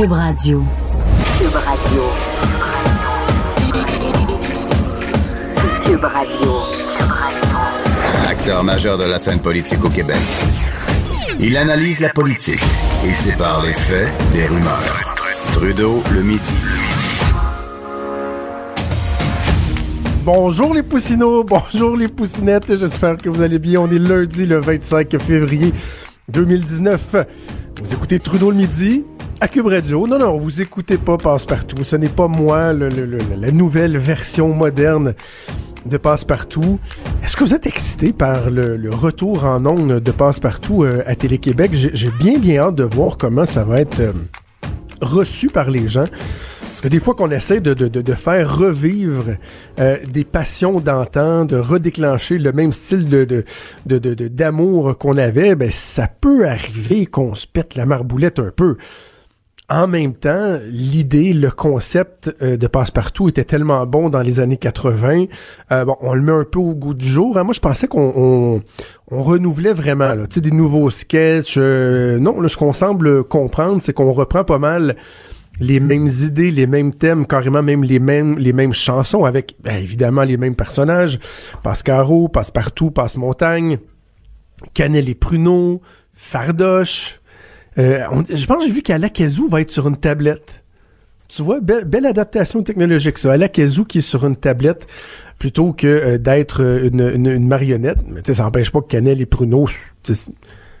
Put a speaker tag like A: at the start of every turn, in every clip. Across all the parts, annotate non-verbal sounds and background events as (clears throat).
A: Cube Radio.
B: Cube Radio. Cube Radio.
C: Acteur majeur de la scène politique au Québec. Il analyse la politique et sépare les faits des rumeurs. Trudeau le midi.
D: Bonjour les poussinots, (laughs) bonjour les poussinettes, j'espère que vous allez bien. On est lundi le 25 février 2019. Vous écoutez Trudeau le midi à Cube Radio. Non, non, vous écoutez pas Passe-Partout. Ce n'est pas moi, la nouvelle version moderne de Passe-Partout. Est-ce que vous êtes excité par le, retour en ondes de Passe-Partout euh, à Télé-Québec? J'ai bien, bien hâte de voir comment ça va être euh, reçu par les gens. Parce que des fois qu'on essaie de, de, de, faire revivre euh, des passions d'antan, de redéclencher le même style de, d'amour qu'on avait, ben ça peut arriver qu'on se pète la marboulette un peu. En même temps, l'idée, le concept euh, de passe-partout était tellement bon dans les années 80. Euh, bon, on le met un peu au goût du jour. Hein. Moi, je pensais qu'on on, on renouvelait vraiment, là, des nouveaux sketchs. Euh, non, ce qu'on semble comprendre, c'est qu'on reprend pas mal les mêmes idées, les mêmes thèmes, carrément même les mêmes les mêmes chansons avec ben, évidemment les mêmes personnages. Passe-Caro, Passe-Partout, Passe-Montagne, Canel et Pruneau, Fardoche. Euh, je pense que j'ai vu qu'Alakazoo va être sur une tablette. Tu vois, belle, adaptation technologique, ça. Alakazoo qui est sur une tablette plutôt que euh, d'être euh, une, marionnette. Mais ça n'empêche pas que Canel et Pruno,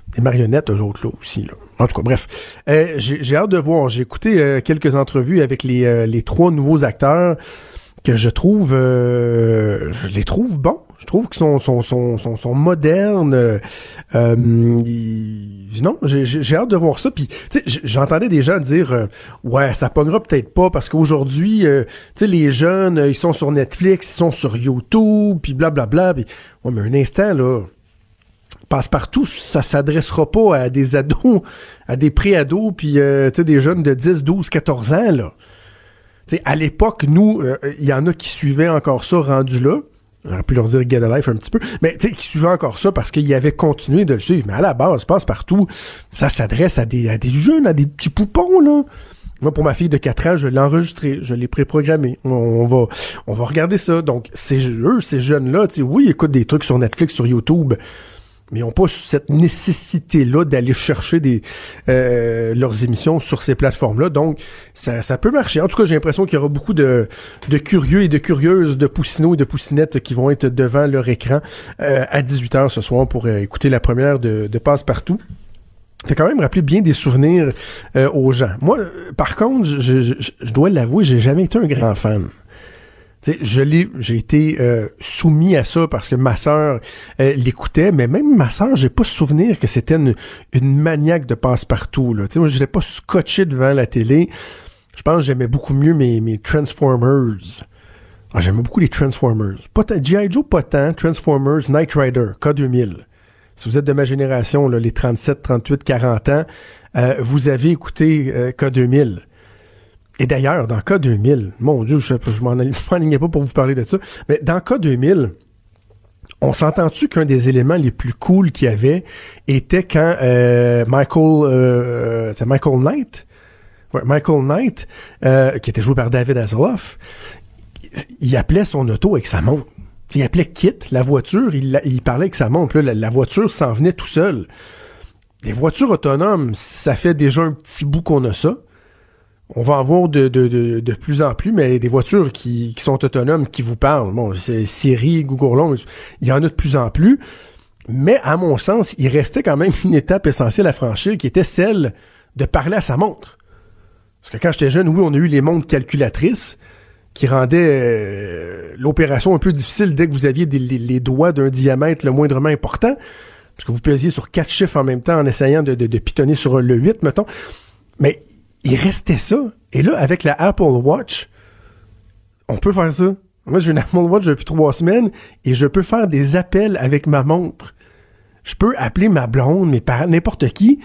D: des marionnettes, eux autres, là, aussi. En tout cas, bref. j'ai hâte de voir. J'ai écouté quelques entrevues avec les trois nouveaux acteurs que je trouve... je les trouve bons. Je trouve qu'ils sont, sont, sont, sont, modernes. Euh, euh non, j'ai hâte de voir ça. Puis, j'entendais des gens dire, euh, ouais, ça pognera peut-être pas parce qu'aujourd'hui, euh, tu sais, les jeunes, ils sont sur Netflix, ils sont sur YouTube, puis blablabla. Puis, ouais, mais un instant là passe-partout, ça s'adressera pas à des ados, à des pré-ados, puis euh, des jeunes de 10, 12, 14 ans, là. sais, à l'époque, nous, il y en a qui suivaient encore ça rendu là. On pu leur dire Get a Life un petit peu. Mais tu sais, qui suivait encore ça parce qu'il avait continué de le suivre. Mais à la base, passe partout. Ça s'adresse à des, jeunes, à des petits poupons, là. Moi, pour ma fille de 4 ans, je l'ai enregistré, je l'ai préprogrammé. On, va, on va regarder ça. Donc, ces eux, ces jeunes-là, oui, ils écoutent des trucs sur Netflix, sur YouTube, mais ils n'ont pas cette nécessité-là d'aller chercher des euh, leurs émissions sur ces plateformes-là. Donc, ça, ça, peut marcher. En tout cas, j'ai l'impression qu'il y aura beaucoup de, de, curieux et de curieuses, de poussinots et de poussinettes qui vont être devant leur écran euh, à 18h ce soir pour euh, écouter la première de, de Passe-Partout. Ça quand même rappeler bien des souvenirs aux gens. Moi, par contre, je, je, je dois l'avouer, j'ai jamais été un grand fan je l'ai, j'ai été euh, soumis à ça parce que ma sœur euh, l'écoutait, mais même ma sœur, j'ai pas souvenir que c'était une, une maniaque de passe-partout. Là. moi, je l'ai pas scotché devant la télé. Je pense que j'aimais beaucoup mieux mes, mes Transformers. Ah, j'aimais beaucoup les Transformers. G.I. Joe, pas tant. Transformers, Knight Rider, K2000. Si vous êtes de ma génération, là, les 37, 38, 40 ans, euh, vous avez écouté K2000. Et d'ailleurs, dans cas 2000, mon Dieu, je, je m'en (laughs) alignais pas pour vous parler de ça, mais dans cas 2000, on s'entend-tu qu'un des éléments les plus cool qu'il y avait était quand euh, Michael, euh, c'est Michael Knight, Michael Knight, euh, qui était joué par David Hasselhoff, il appelait son auto avec sa montre. Il appelait Kit, la voiture, il, parlait avec sa montre. La, la voiture s'en venait tout seul. Les voitures autonomes, ça fait déjà un petit bout qu'on a ça on va en voir de, de, de, de, plus en plus, mais des voitures qui, qui sont autonomes, qui vous parlent. Bon, c'est Siri, Google Home, il y en a de plus en plus. Mais à mon sens, il restait quand même une étape essentielle à franchir, qui était celle de parler à sa montre. Parce que quand j'étais jeune, oui, on a eu les montres calculatrices qui rendaient euh, l'opération un peu difficile dès que vous aviez les, doigts d'un diamètre le moindrement important. Parce que vous pesiez sur quatre chiffres en même temps en essayant de, de, de pitonner sur le 8, mettons. Mais il restait ça. Et là, avec la Apple Watch, on peut faire ça. Moi, j'ai une Apple Watch depuis trois semaines et je peux faire des appels avec ma montre. Je peux appeler ma blonde, mes parents, n'importe qui,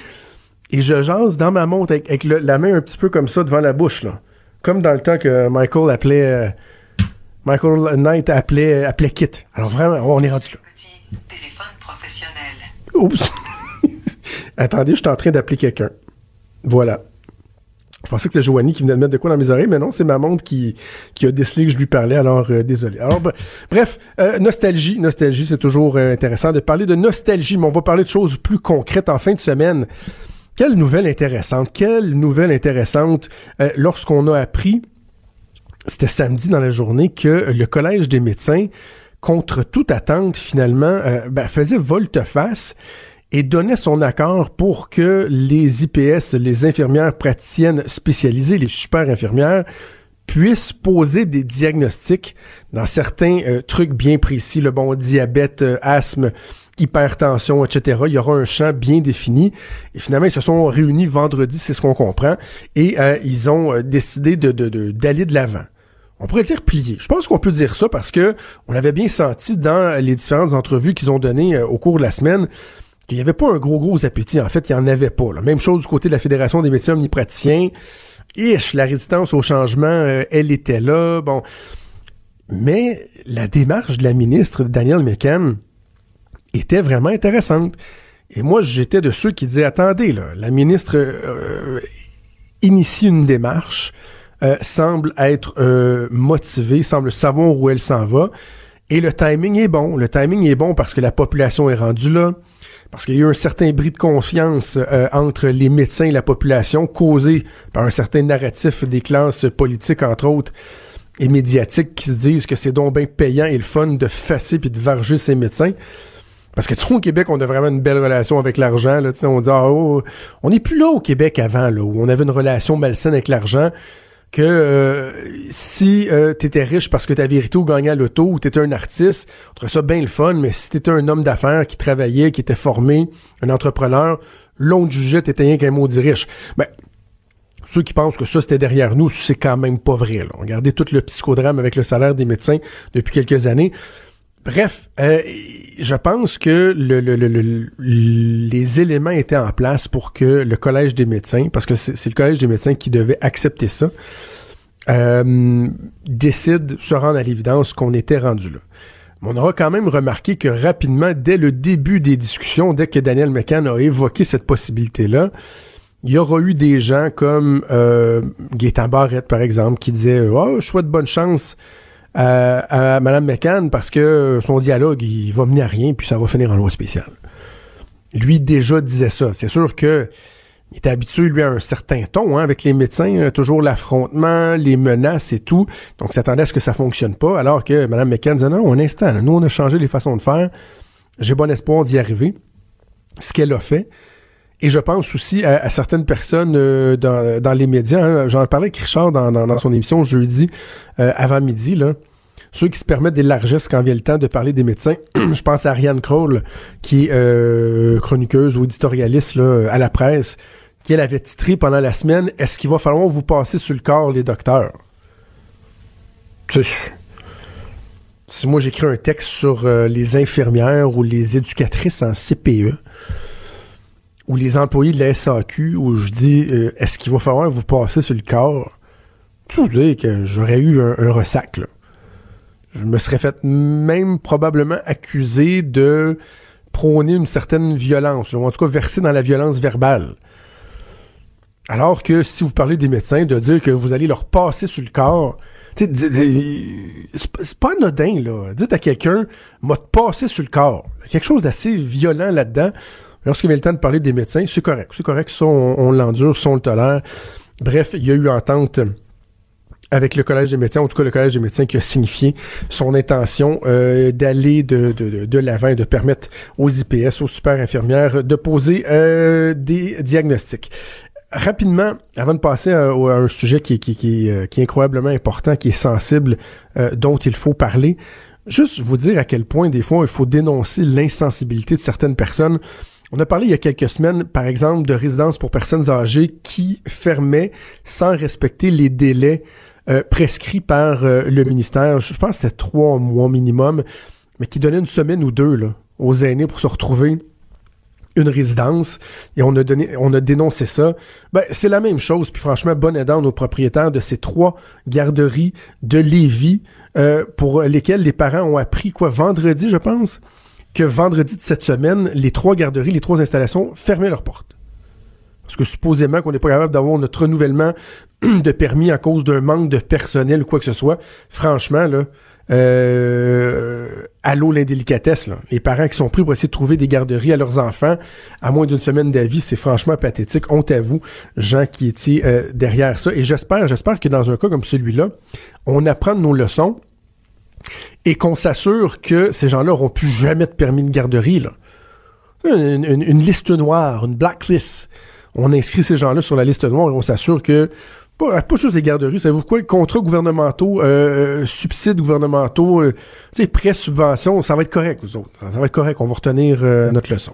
D: et je jase dans ma montre avec, la main un petit peu comme ça devant la bouche, là. Comme dans le temps que Michael appelait... Euh, Michael Knight appelait, appelait Kit. Alors vraiment, on est rendu là. Petit téléphone professionnel. Oups. (laughs) Attendez, je suis en train d'appeler quelqu'un. Voilà. Je pensais que c'était Joanie qui venait de mettre de quoi dans mes oreilles, mais non, c'est ma montre qui, qui a décelé que je lui parlais, alors euh, désolé. Alors bref, euh, nostalgie, nostalgie, c'est toujours euh, intéressant de parler de nostalgie, mais on va parler de choses plus concrètes en fin de semaine. Quelle nouvelle intéressante, quelle nouvelle intéressante lorsqu'on a appris, c'était samedi dans la journée, que le Collège des médecins, contre toute attente, finalement, ben, faisait volte-face et donnait son accord pour que les IPS, les infirmières praticiennes spécialisées, les super infirmières, puissent poser des diagnostics dans certains euh, trucs bien précis, le bon diabète, euh, asthme, hypertension, etc. Il y aura un champ bien défini. Et finalement, ils se sont réunis vendredi, c'est ce qu'on comprend, et euh, ils ont décidé de, d'aller de l'avant. On pourrait dire plier. Je pense qu'on peut dire ça parce que on avait bien senti dans les différentes entrevues qu'ils ont données au cours de la semaine qu'il n'y avait pas un gros, gros appétit. En fait, il n'y en avait pas. Même chose du côté de la Fédération des médecins omnipraticiens. Ish, la résistance au changement, euh, elle était là. Bon. Mais la démarche de la ministre Danielle McCann était vraiment intéressante. Et moi, j'étais de ceux qui disaient, attendez, là, la ministre euh, initie une démarche, euh, semble être motivée, semble savoir où elle s'en va. Et le timing est bon. Le timing est bon parce que la population est rendue là parce qu'il y a eu un certain bris de confiance euh, entre les médecins et la population, causé par un certain narratif des classes politiques, entre autres, et médiatiques, qui se disent que c'est donc bien payant et le fun de fasser puis de varger ces médecins. Parce que tu au Québec, on a vraiment une belle relation avec l'argent. Là, on dit ah, oh, on n'est plus là au Québec avant, là, où on avait une relation malsaine avec l'argent que euh, si euh, t'étais riche parce que t'avais hérité ou gagné à l'auto ou t'étais un artiste, on trouvait ça bien le fun, mais si t'étais un homme d'affaires qui travaillait, qui était formé, un entrepreneur, l'on jugeait t'étais rien qu'un maudit riche. Ben, ceux qui pensent que ça c'était derrière nous, c'est quand même pas vrai. Là. Regardez tout le psychodrame avec le salaire des médecins depuis quelques années. Bref, euh, je pense que le, les éléments étaient en place pour que le Collège des médecins, parce que c'est le Collège des médecins qui devait accepter ça, euh, décide, se rendre à l'évidence qu'on était rendu là. Mais on aura quand même remarqué que rapidement, dès le début des discussions, dès que Daniel McCann a évoqué cette possibilité-là, il y aura eu des gens comme euh, Gaétan Barrette, par exemple, qui disaient « Oh, je souhaite bonne chance à, Mme McCann parce que son dialogue, il va mener à rien, puis ça va finir en loi spéciale. Lui déjà disait ça. C'est sûr que il était habitué, lui, à un certain ton hein, avec les médecins, hein, toujours l'affrontement, les menaces et tout. Donc, s'attendait à ce que ça fonctionne pas, alors que Mme McCann disait non, un instant, nous, on a changé les façons de faire. J'ai bon espoir d'y arriver. Ce qu'elle a fait. Et je pense aussi à, certaines personnes euh, dans, les médias. Hein. J'en parlais avec Richard dans, son émission jeudi euh, avant midi. Là. Ceux qui se permettent des largesses quand vient le temps de parler des médecins. (clears throat) je pense à Ariane Kroll, qui est euh, chroniqueuse ou éditorialiste à la presse, qui elle avait titré pendant la semaine Est-ce qu'il va falloir vous passer sur le corps, les docteurs? Si moi j'écris un texte sur les infirmières ou les éducatrices en CPE, ou les employés de la SAQ, où je dis euh, est-ce qu'il va falloir vous passer sur le corps, vous dire que j'aurais eu un, ressac. Je me serais fait même probablement accusé de prôner une certaine violence, ou en tout cas verser dans la violence verbale. Alors que si vous parlez des médecins, de dire que vous allez leur passer sur le corps, c'est pas anodin, là. Dites à quelqu'un, m'a passé sur le corps. Il y a quelque chose d'assez violent là-dedans. Lorsqu'il vient le temps de parler des médecins, c'est correct. C'est correct, ça, on, l'endure, ça, on le tolère. Bref, il y a eu entente avec le Collège des médecins, en tout cas le Collège des médecins qui a signifié son intention euh, d'aller de, de, de, l'avant et de permettre aux IPS, aux super infirmières, de poser euh, des diagnostics. Rapidement, avant de passer à, un sujet qui, qui, qui, euh, qui, est incroyablement important, qui est sensible, dont il faut parler, juste vous dire à quel point des fois il faut dénoncer l'insensibilité de certaines personnes on a parlé il y a quelques semaines, par exemple, de résidences pour personnes âgées qui fermaient sans respecter les délais euh, prescrits par euh, le ministère. Je pense que c'était trois mois minimum, mais qui donnaient une semaine ou deux là, aux aînés pour se retrouver une résidence et on a donné on a dénoncé ça. Ben, c'est la même chose puis franchement bonne aidant aux propriétaires de ces trois garderies de Lévis euh, pour lesquelles les parents ont appris quoi vendredi je pense? Que vendredi de cette semaine, les trois garderies, les trois installations fermaient leurs portes. Parce que supposément qu'on n'est pas capable d'avoir notre renouvellement (clears throat) de permis à cause d'un manque de personnel ou quoi que ce soit. Franchement, là, euh, l'indélicatesse. Là. Les parents qui sont pris pour essayer de trouver des garderies à leurs enfants à moins d'une semaine d'avis, c'est franchement pathétique. Honte à vous, gens qui étaient euh, derrière ça. Et j'espère, j'espère que dans un cas comme celui-là, on apprend nos leçons et qu'on s'assure que ces gens-là n'auront plus jamais de permis de garderie. Une, liste noire, une blacklist. On inscrit ces gens-là sur la liste noire et on s'assure que pas, juste des garderies, savez-vous quoi? Contrats gouvernementaux, euh, euh subsides gouvernementaux, euh, prêts, subventions, ça va être correct, vous autres. Ça va être correct, on va retenir notre leçon.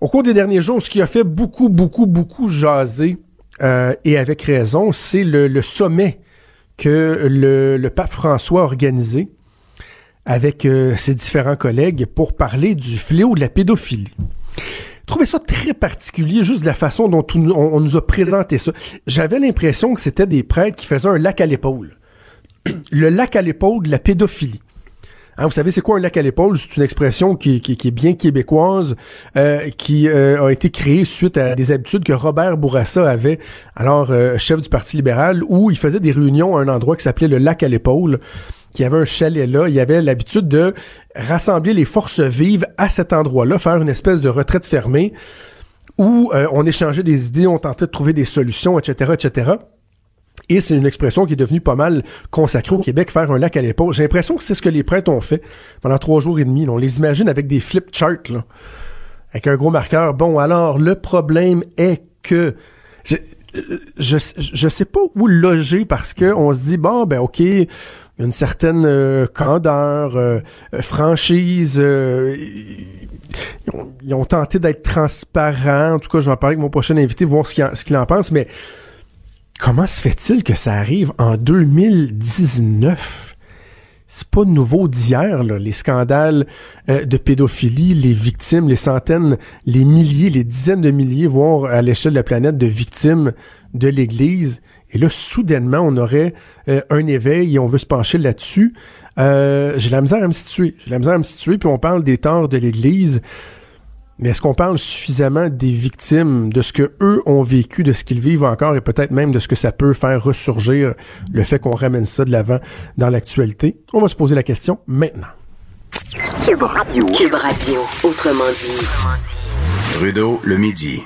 D: Au cours des derniers jours, ce qui a fait beaucoup, beaucoup, beaucoup jaser, et avec raison, c'est le, sommet que le, pape François a organisé avec ses différents collègues pour parler du fléau de la pédophilie. Je trouvais ça très particulier, juste la façon dont on, nous a présenté ça. J'avais l'impression que c'était des prêtres qui faisaient un lac à l'épaule. (clears throat) Le lac à l'épaule de la pédophilie. Hein, vous savez, c'est quoi un lac à l'épaule? C'est une expression qui, est bien québécoise, euh, qui euh, a été créée suite à des habitudes que Robert Bourassa avait, alors euh, chef du Parti libéral, où il faisait des réunions à un endroit qui s'appelait le lac à l'épaule qui avait un chalet là, il avait l'habitude de rassembler les forces vives à cet endroit-là, faire une espèce de retraite fermée où euh, on échangeait des idées, on tentait de trouver des solutions, etc., etc. C'est une expression qui est devenue pas mal consacrée au Québec, faire un lac à l'épaule. J'ai l'impression que c'est ce que les prêtres ont fait pendant trois jours et demi. On les imagine avec des flip charts, là, avec un gros marqueur. Bon, alors, le problème est que... Je, je, sais pas où loger parce que on se dit, bon, ben OK, une certaine euh, candeur, euh, euh, franchise. Ils ont, tenté d'être transparents. En tout cas, je vais en parler avec mon prochain invité, voir ce qu'il en pense. Mais comment se fait-il que ça arrive en 2019? C'est pas nouveau d'hier, les scandales de pédophilie, les victimes, les centaines, les milliers, les dizaines de milliers, voire à l'échelle de la planète, de victimes de l'Église. Et là, soudainement, on aurait euh, un éveil et on veut se pencher là-dessus. Euh, j'ai la misère à me situer. J'ai la misère à me situer, puis on parle des torts de l'Église. Mais est-ce qu'on parle suffisamment des victimes, de ce que eux ont vécu, de ce qu'ils vivent encore, et peut-être même de ce que ça peut faire ressurgir le fait qu'on ramène ça de l'avant dans l'actualité? On va se poser la question maintenant.
B: Cube Radio. Cube Radio, autrement dit.
C: Trudeau, le midi.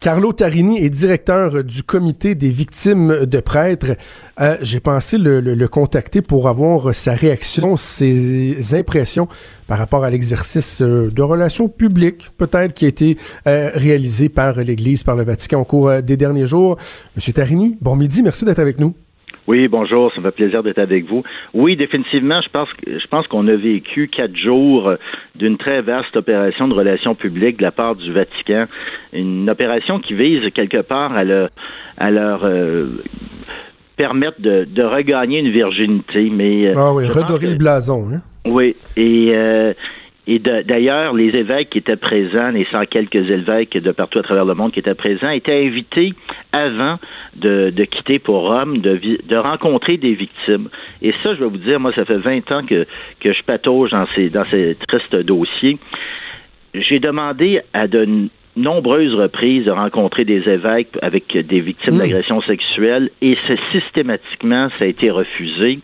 D: Carlo Tarini est directeur du comité des victimes de prêtres. Euh, j'ai pensé le, contacter pour avoir sa réaction, ses impressions par rapport à l'exercice euh, de relations publiques, peut-être, qui a été euh, réalisé par l'Église, par le Vatican au cours des derniers jours. Monsieur Tarini, bon midi, merci d'être avec nous.
A: Oui, bonjour, ça me fait plaisir d'être avec vous. Oui, définitivement, je pense, je pense qu'on a vécu quatre jours d'une très vaste opération de relations publiques de la part du Vatican, une opération qui vise quelque part à leur, à leur euh, permettre de, de, regagner une virginité. Mais
D: euh, ah oui, redorer le blason. Hein?
A: Oui, et euh, et d'ailleurs, les évêques qui étaient présents, les cent quelques évêques de partout à travers le monde qui étaient présents, étaient invités avant de, de quitter pour Rome, de, de, rencontrer des victimes. Et ça, je vais vous dire, moi, ça fait 20 ans que, que je patauge dans ces, dans ces tristes dossiers. J'ai demandé à de nombreuses reprises de rencontrer des évêques avec des victimes mmh. d'agressions sexuelles et systématiquement, ça a été refusé.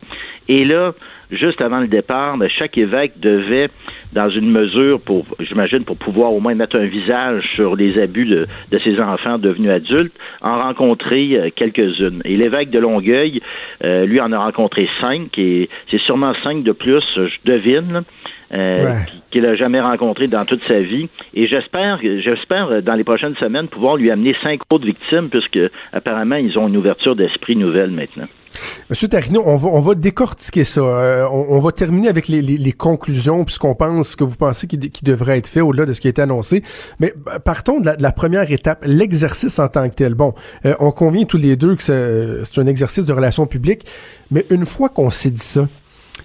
A: Et là, juste avant le départ, chaque évêque devait, dans une mesure pour, j'imagine, pour pouvoir au moins mettre un visage sur les abus de, de ses enfants devenus adultes, en rencontrer euh, quelques-unes. Et l'évêque de Longueuil, euh, lui, en a rencontré cinq, et c'est sûrement cinq de plus, je devine. Euh, qu'il n'a jamais rencontré dans toute sa vie. Et j'espère, j'espère dans les prochaines semaines pouvoir lui amener cinq autres victimes, puisque apparemment ils ont une ouverture d'esprit nouvelle maintenant.
D: Monsieur Tarino, on va, on va décortiquer ça. Euh, on, va terminer avec les, les, les conclusions, puisqu'on pense que vous pensez qu'il devrait être fait au-delà de ce qui a été annoncé. Mais bah, partons de la, première étape, l'exercice en tant que tel. Bon, euh, on convient tous les deux que c'est un exercice de relations publiques, mais une fois qu'on s'est dit ça,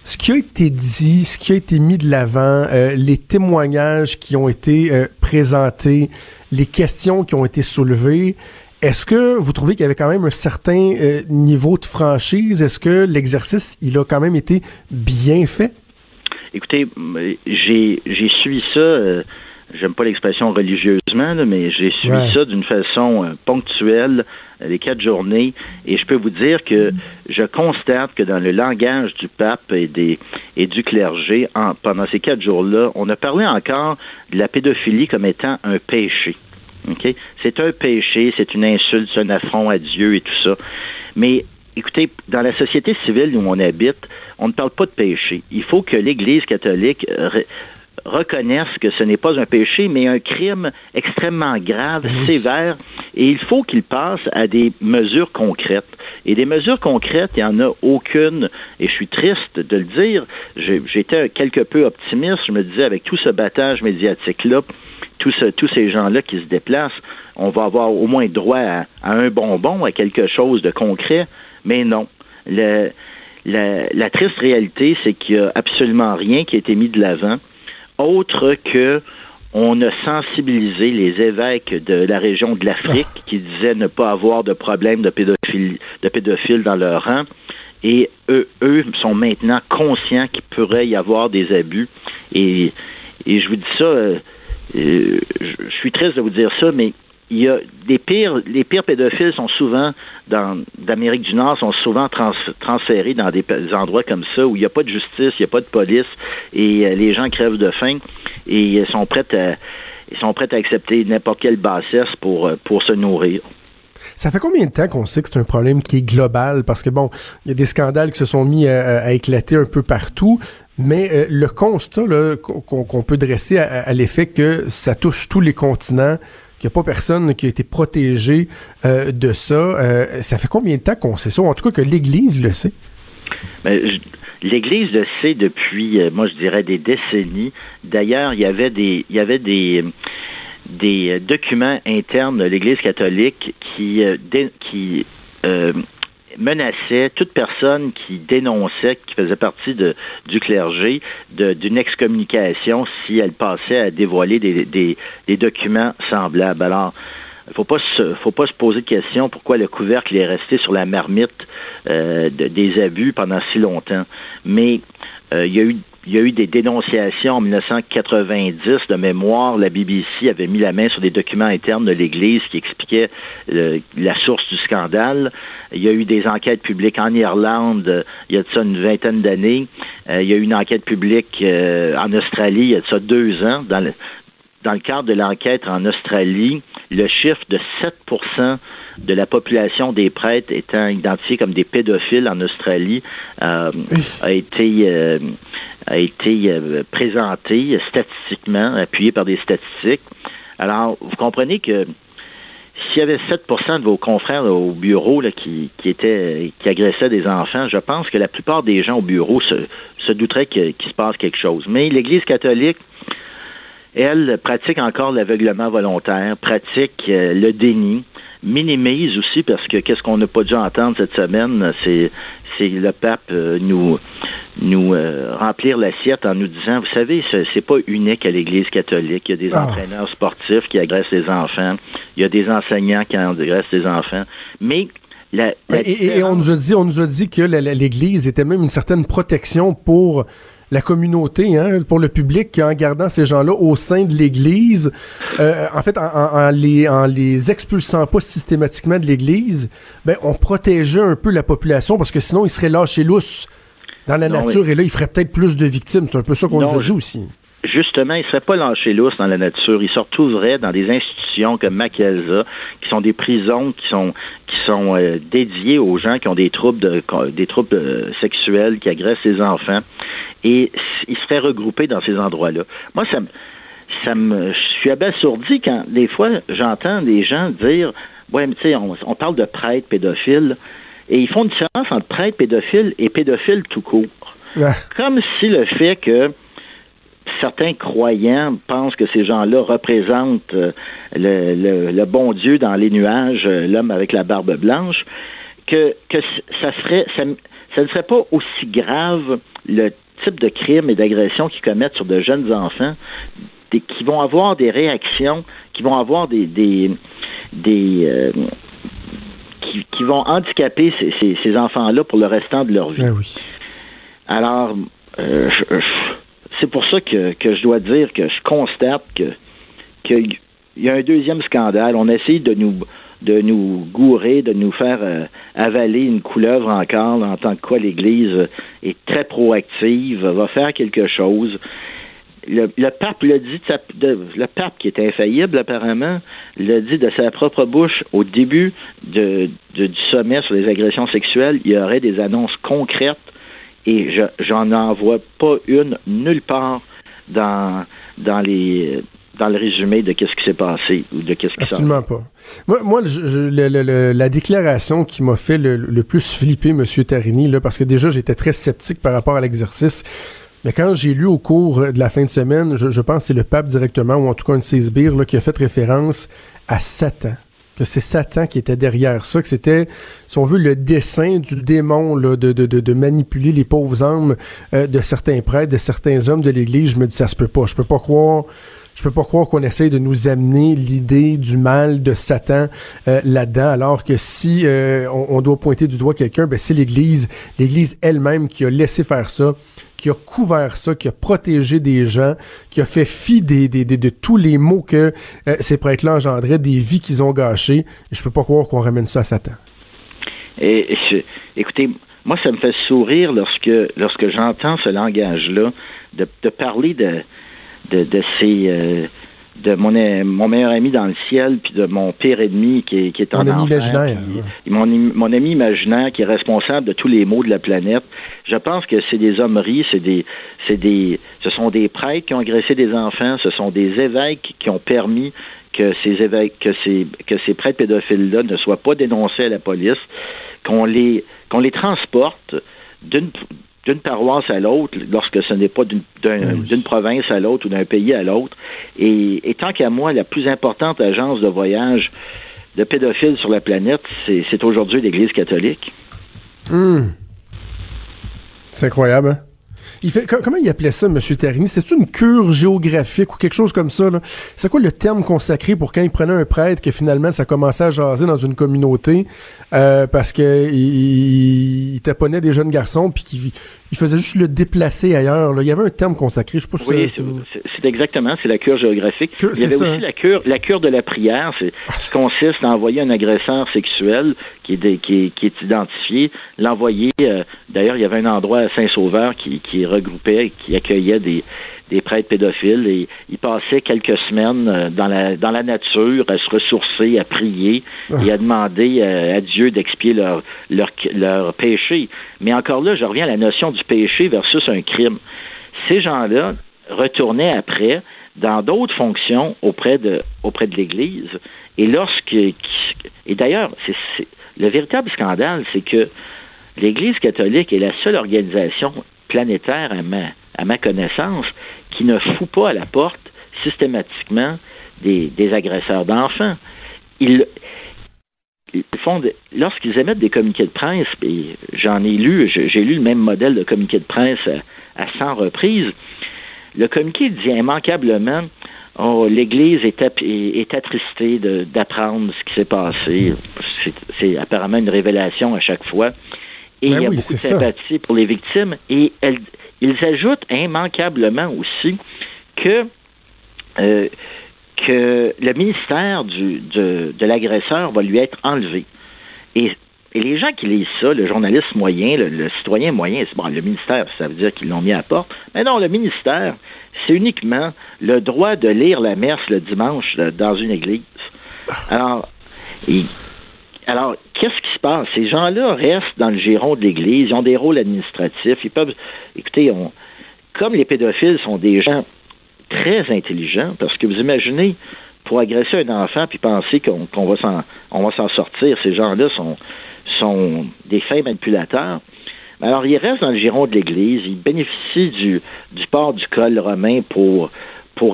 D: ce qui a été dit, ce qui a été mis de l'avant, euh, les témoignages qui ont été présentés, les questions qui ont été soulevées, est-ce que vous trouvez qu'il y avait quand même un certain euh, niveau de franchise? Est-ce que l'exercice, il a quand même été bien fait?
A: Écoutez, j'ai suivi ça euh, j'aime pas l'expression religieusement, mais j'ai suivi ça d'une façon euh, ponctuelle les quatre journées, et je peux vous dire que je constate que dans le langage du pape et, des, et du clergé, en, pendant ces quatre jours-là, on a parlé encore de la pédophilie comme étant un péché. Okay? C'est un péché, c'est une insulte, c'est un affront à Dieu et tout ça. Mais écoutez, dans la société civile où on habite, on ne parle pas de péché. Il faut que l'Église catholique reconnaissent que ce n'est pas un péché, mais un crime extrêmement grave, sévère, et il faut qu'il passe à des mesures concrètes. Et des mesures concrètes, il n'y en a aucune, et je suis triste de le dire, j'étais quelque peu optimiste, je me disais avec tout ce battage médiatique-là, tous, tous ces gens-là qui se déplacent, on va avoir au moins droit à, un bonbon, à quelque chose de concret, mais non. la, la, triste réalité, c'est qu'il n'y a absolument rien qui a été mis de l'avant autre que on a sensibilisé les évêques de la région de l'Afrique ah. qui disaient ne pas avoir de problème de pédophiles dans leur rang. Et eux, eux sont maintenant conscients qu'il pourrait y avoir des abus. Et, et je vous dis ça, euh, euh, je suis triste de vous dire ça, mais il y a des pires, les pires pédophiles sont souvent dans d'Amérique du Nord sont souvent transférés dans des, endroits comme ça où il n'y a pas de justice, il n'y a pas de police et euh, les gens crèvent de faim et sont prêts à sont prêts à accepter n'importe quelle bassesse pour euh, pour se nourrir.
D: Ça fait combien de temps qu'on sait que c'est un problème qui est global? Parce que bon, il y a des scandales qui se sont mis à, éclater un peu partout, mais euh, le constat qu'on peut dresser à l'effet que ça touche tous les continents, qu'il n'y a pas personne qui a été protégé euh, de ça. Euh, ça fait combien de temps qu'on sait ça? En tout cas, que l'Église le sait?
A: Ben, L'Église le sait depuis, moi je dirais, des décennies. D'ailleurs, il y avait des, il y avait des, des documents internes de l'Église catholique qui, qui menaçait toute personne qui dénonçait, qui faisait partie du clergé, d'une excommunication si elle passait à dévoiler des, documents semblables. Alors, il faut pas faut pas se poser de question pourquoi le couvercle est resté sur la marmite euh, des abus pendant si longtemps. Mais euh, il y a eu il y a eu des dénonciations en 1990 de mémoire. La BBC avait mis la main sur des documents internes de l'Église qui expliquaient euh, la source du scandale. Il y a eu des enquêtes publiques en Irlande euh, il y a de ça une vingtaine d'années. Euh, il y a eu une enquête publique en Australie il y a de ça deux ans. Dans le, dans le cadre de l'enquête en Australie, le chiffre de 7 de la population des prêtres étant identifiés comme des pédophiles en Australie a été a été euh, présenté statistiquement, appuyé par des statistiques. Alors, vous comprenez que s'il y avait 7% de vos confrères au bureau qui, qui, étaient, qui agressaient des enfants, je pense que la plupart des gens au bureau se, se douteraient qu'il se passe quelque chose. Mais l'Église catholique, elle, pratique encore l'aveuglement volontaire, pratique euh, le déni, minimise aussi, parce que qu'est-ce qu'on n'a pas dû entendre cette semaine, c'est c'est le pape euh, nous nous euh, remplir l'assiette en nous disant, vous savez, c'est pas unique à l'Église catholique. Il y a des ah. entraîneurs sportifs qui agressent les enfants. Il y a des enseignants qui agressent les enfants. Mais la,
D: et, on nous a dit, on nous a dit que l'Église était même une certaine protection pour la communauté, hein, pour le public, en gardant ces gens-là au sein de l'Église, euh, en fait, en, en, les, en les expulsant pas systématiquement de l'Église, ben, on protégeait un peu la population parce que sinon, ils seraient lâchés lousses dans la nature et là, ils feraient peut-être plus de victimes. C'est un peu ça qu'on nous a dit aussi
A: justement, ils ne seraient pas lâchés lousses dans la nature. Ils se retrouveraient dans des institutions comme Macalza, qui sont des prisons qui sont qui sont euh, dédiées aux gens qui ont des troubles de, des troubles euh, sexuels, qui agressent les enfants, et ils seraient regroupés dans ces endroits-là. Moi, ça, ça me, je suis abasourdi quand des fois j'entends des gens dire, ouais, mais tu sais, on, on, parle de prêtres pédophiles, et ils font une différence entre prêtres pédophiles et pédophiles tout court. Comme si le fait que certains croyants pensent que ces gens-là représentent euh, le, bon Dieu dans les nuages, euh, l'homme avec la barbe blanche, que, que ça serait ça, ne serait pas aussi grave le type de crime et d'agression qu'ils commettent sur de jeunes enfants, qui vont avoir des réactions, qui vont avoir des des, euh, qui, vont handicaper ces, enfants-là pour le restant de leur vie.
D: Ben oui.
A: Alors, je, c'est pour ça que, je dois dire que je constate qu'il y a un deuxième scandale. On essaie de nous de nous gourer, de nous faire euh, avaler une couleuvre encore, en tant que quoi l'Église est très proactive, va faire quelque chose. Le, pape le qui est infaillible apparemment, l'a dit de sa propre bouche au début du sommet sur les agressions sexuelles, il y aurait des annonces concrètes et j'en envoie pas une nulle part dans, dans les dans le résumé de qu'est-ce qui s'est passé ou de qu'est-ce qui
D: Absolument pas. Moi, moi la déclaration qui m'a fait le, plus flipper, M. Tarini, là, parce que déjà, j'étais très sceptique par rapport à l'exercice. Mais quand j'ai lu au cours de la fin de semaine, je, pense que c'est le pape directement, ou en tout cas un de ses sbires, qui a fait référence à Satan c'est Satan qui était derrière ça, que c'était, si on veut, le dessin du démon là, de, de, de, manipuler les pauvres âmes euh, de certains prêtres, de certains hommes de l'Église. Je me dis, ça se peut pas. Je peux pas croire je peux pas croire qu'on essaye de nous amener l'idée du mal de Satan euh, là-dedans, alors que si euh, on, doit pointer du doigt quelqu'un, ben c'est l'Église, l'Église elle-même qui a laissé faire ça, qui a couvert ça, qui a protégé des gens, qui a fait fi des, de tous les mots que euh, ces prêtres-là engendraient, des vies qu'ils ont gâchées. Je peux pas croire qu'on ramène ça à Satan.
A: Écoutez, moi, ça me fait sourire lorsque lorsque j'entends ce langage-là, de, parler de de, de ces euh, de mon, mon meilleur ami dans le ciel, puis de mon pire ennemi qui, qui est en
D: mon ami imaginaire.
A: mon, mon, ami imaginaire qui est responsable de tous les maux de la planète. Je pense que c'est des hommeries, c'est des, c'est des, ce sont des prêtres qui ont agressé des enfants, ce sont des évêques qui ont permis que ces évêques, que ces, que ces prêtres pédophiles-là ne soient pas dénoncés à la police, qu'on les, qu'on les transporte d'une d'une paroisse à l'autre lorsque ce n'est pas d'une ben province à l'autre ou d'un pays à l'autre. Et, tant qu'à moi, la plus importante agence de voyage de pédophiles sur la planète, c'est aujourd'hui l'Église catholique.
D: Hmm. C'est incroyable. Hein? Comment il appelait ça, M. Tarini? C'est une cure géographique ou quelque chose comme ça? C'est quoi le terme consacré pour quand il prenait un prêtre que finalement ça commençait à jaser dans une communauté euh, parce que il, il, taponnait des jeunes garçons puis qu'il il faisait juste le déplacer ailleurs. Là. Il y avait un terme consacré, je sais pas
A: oui, c'est exactement, c'est la cure géographique. il y avait aussi hein? la cure, la cure de la prière, c'est qui consiste à envoyer un agresseur sexuel qui est, qui, qui est identifié, l'envoyer. Euh, d'ailleurs, il y avait un endroit à Saint-Sauveur qui, qui regroupait, qui accueillait des, des prêtres pédophiles et ils passaient quelques semaines euh, dans la, dans la nature à se ressourcer, à prier et à demander euh, à Dieu d'expier leur, leur, leur péché. Mais encore là, je reviens à la notion du péché versus un crime. Ces gens-là retournaient après dans d'autres fonctions auprès de, auprès de l'Église. Et lorsque, et d'ailleurs, c'est, le véritable scandale, c'est que l'Église catholique est la seule organisation planétaire à ma, à ma connaissance qui ne fout pas à la porte systématiquement des, agresseurs d'enfants. Ils, font lorsqu'ils émettent des communiqués de presse, et j'en ai lu, j'ai lu le même modèle de communiqué de presse à, 100 reprises, le communiqué dit immanquablement Oh, l'Église est, est, attristée d'apprendre ce qui s'est passé. C'est apparemment une révélation à chaque fois. Et ben il y a beaucoup de sympathie pour les victimes. Et elle, ils ajoutent immanquablement aussi que, euh, que le ministère du, de, l'agresseur va lui être enlevé. Et, et, les gens qui lisent ça, le journaliste moyen, le, citoyen moyen, c'est bon, le ministère, ça veut dire qu'ils l'ont mis à porte. Mais non, le ministère, c'est uniquement le droit de lire la messe le dimanche dans une église. Alors, alors, qu'est-ce qui se passe? Ces gens-là restent dans le giron de l'Église, ils ont des rôles administratifs, ils peuvent. Écoutez, on, comme les pédophiles sont des gens très intelligents, parce que vous imaginez, pour agresser un enfant puis penser qu'on va s'en sortir, ces gens-là sont, des fins manipulateurs. Alors, ils restent dans le giron de l'Église, ils bénéficient du, du port du col romain pour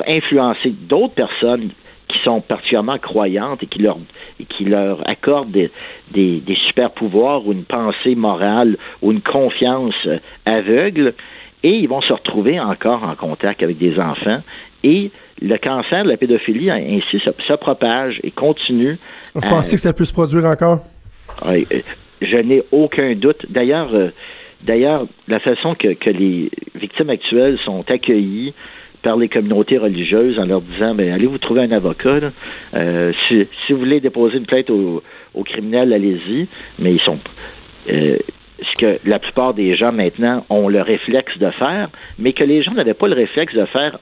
A: influencer d'autres personnes qui sont particulièrement croyantes et qui leur, et qui leur accordent des, des, super pouvoirs ou une pensée morale ou une confiance aveugle, et ils vont se retrouver encore en contact avec des enfants. Et le cancer de la pédophilie ainsi se, propage et continue.
D: Vous pensez que ça peut se produire encore?
A: Euh, je n'ai aucun doute. D'ailleurs, euh, d'ailleurs, la façon que, que les victimes actuelles sont accueillies par les communautés religieuses en leur disant ben, allez vous trouver un avocat. Euh, si, si, vous voulez déposer une plainte aux, criminels, allez-y. Mais ils sont euh, ce que la plupart des gens maintenant ont le réflexe de faire, mais que les gens n'avaient pas le réflexe de faire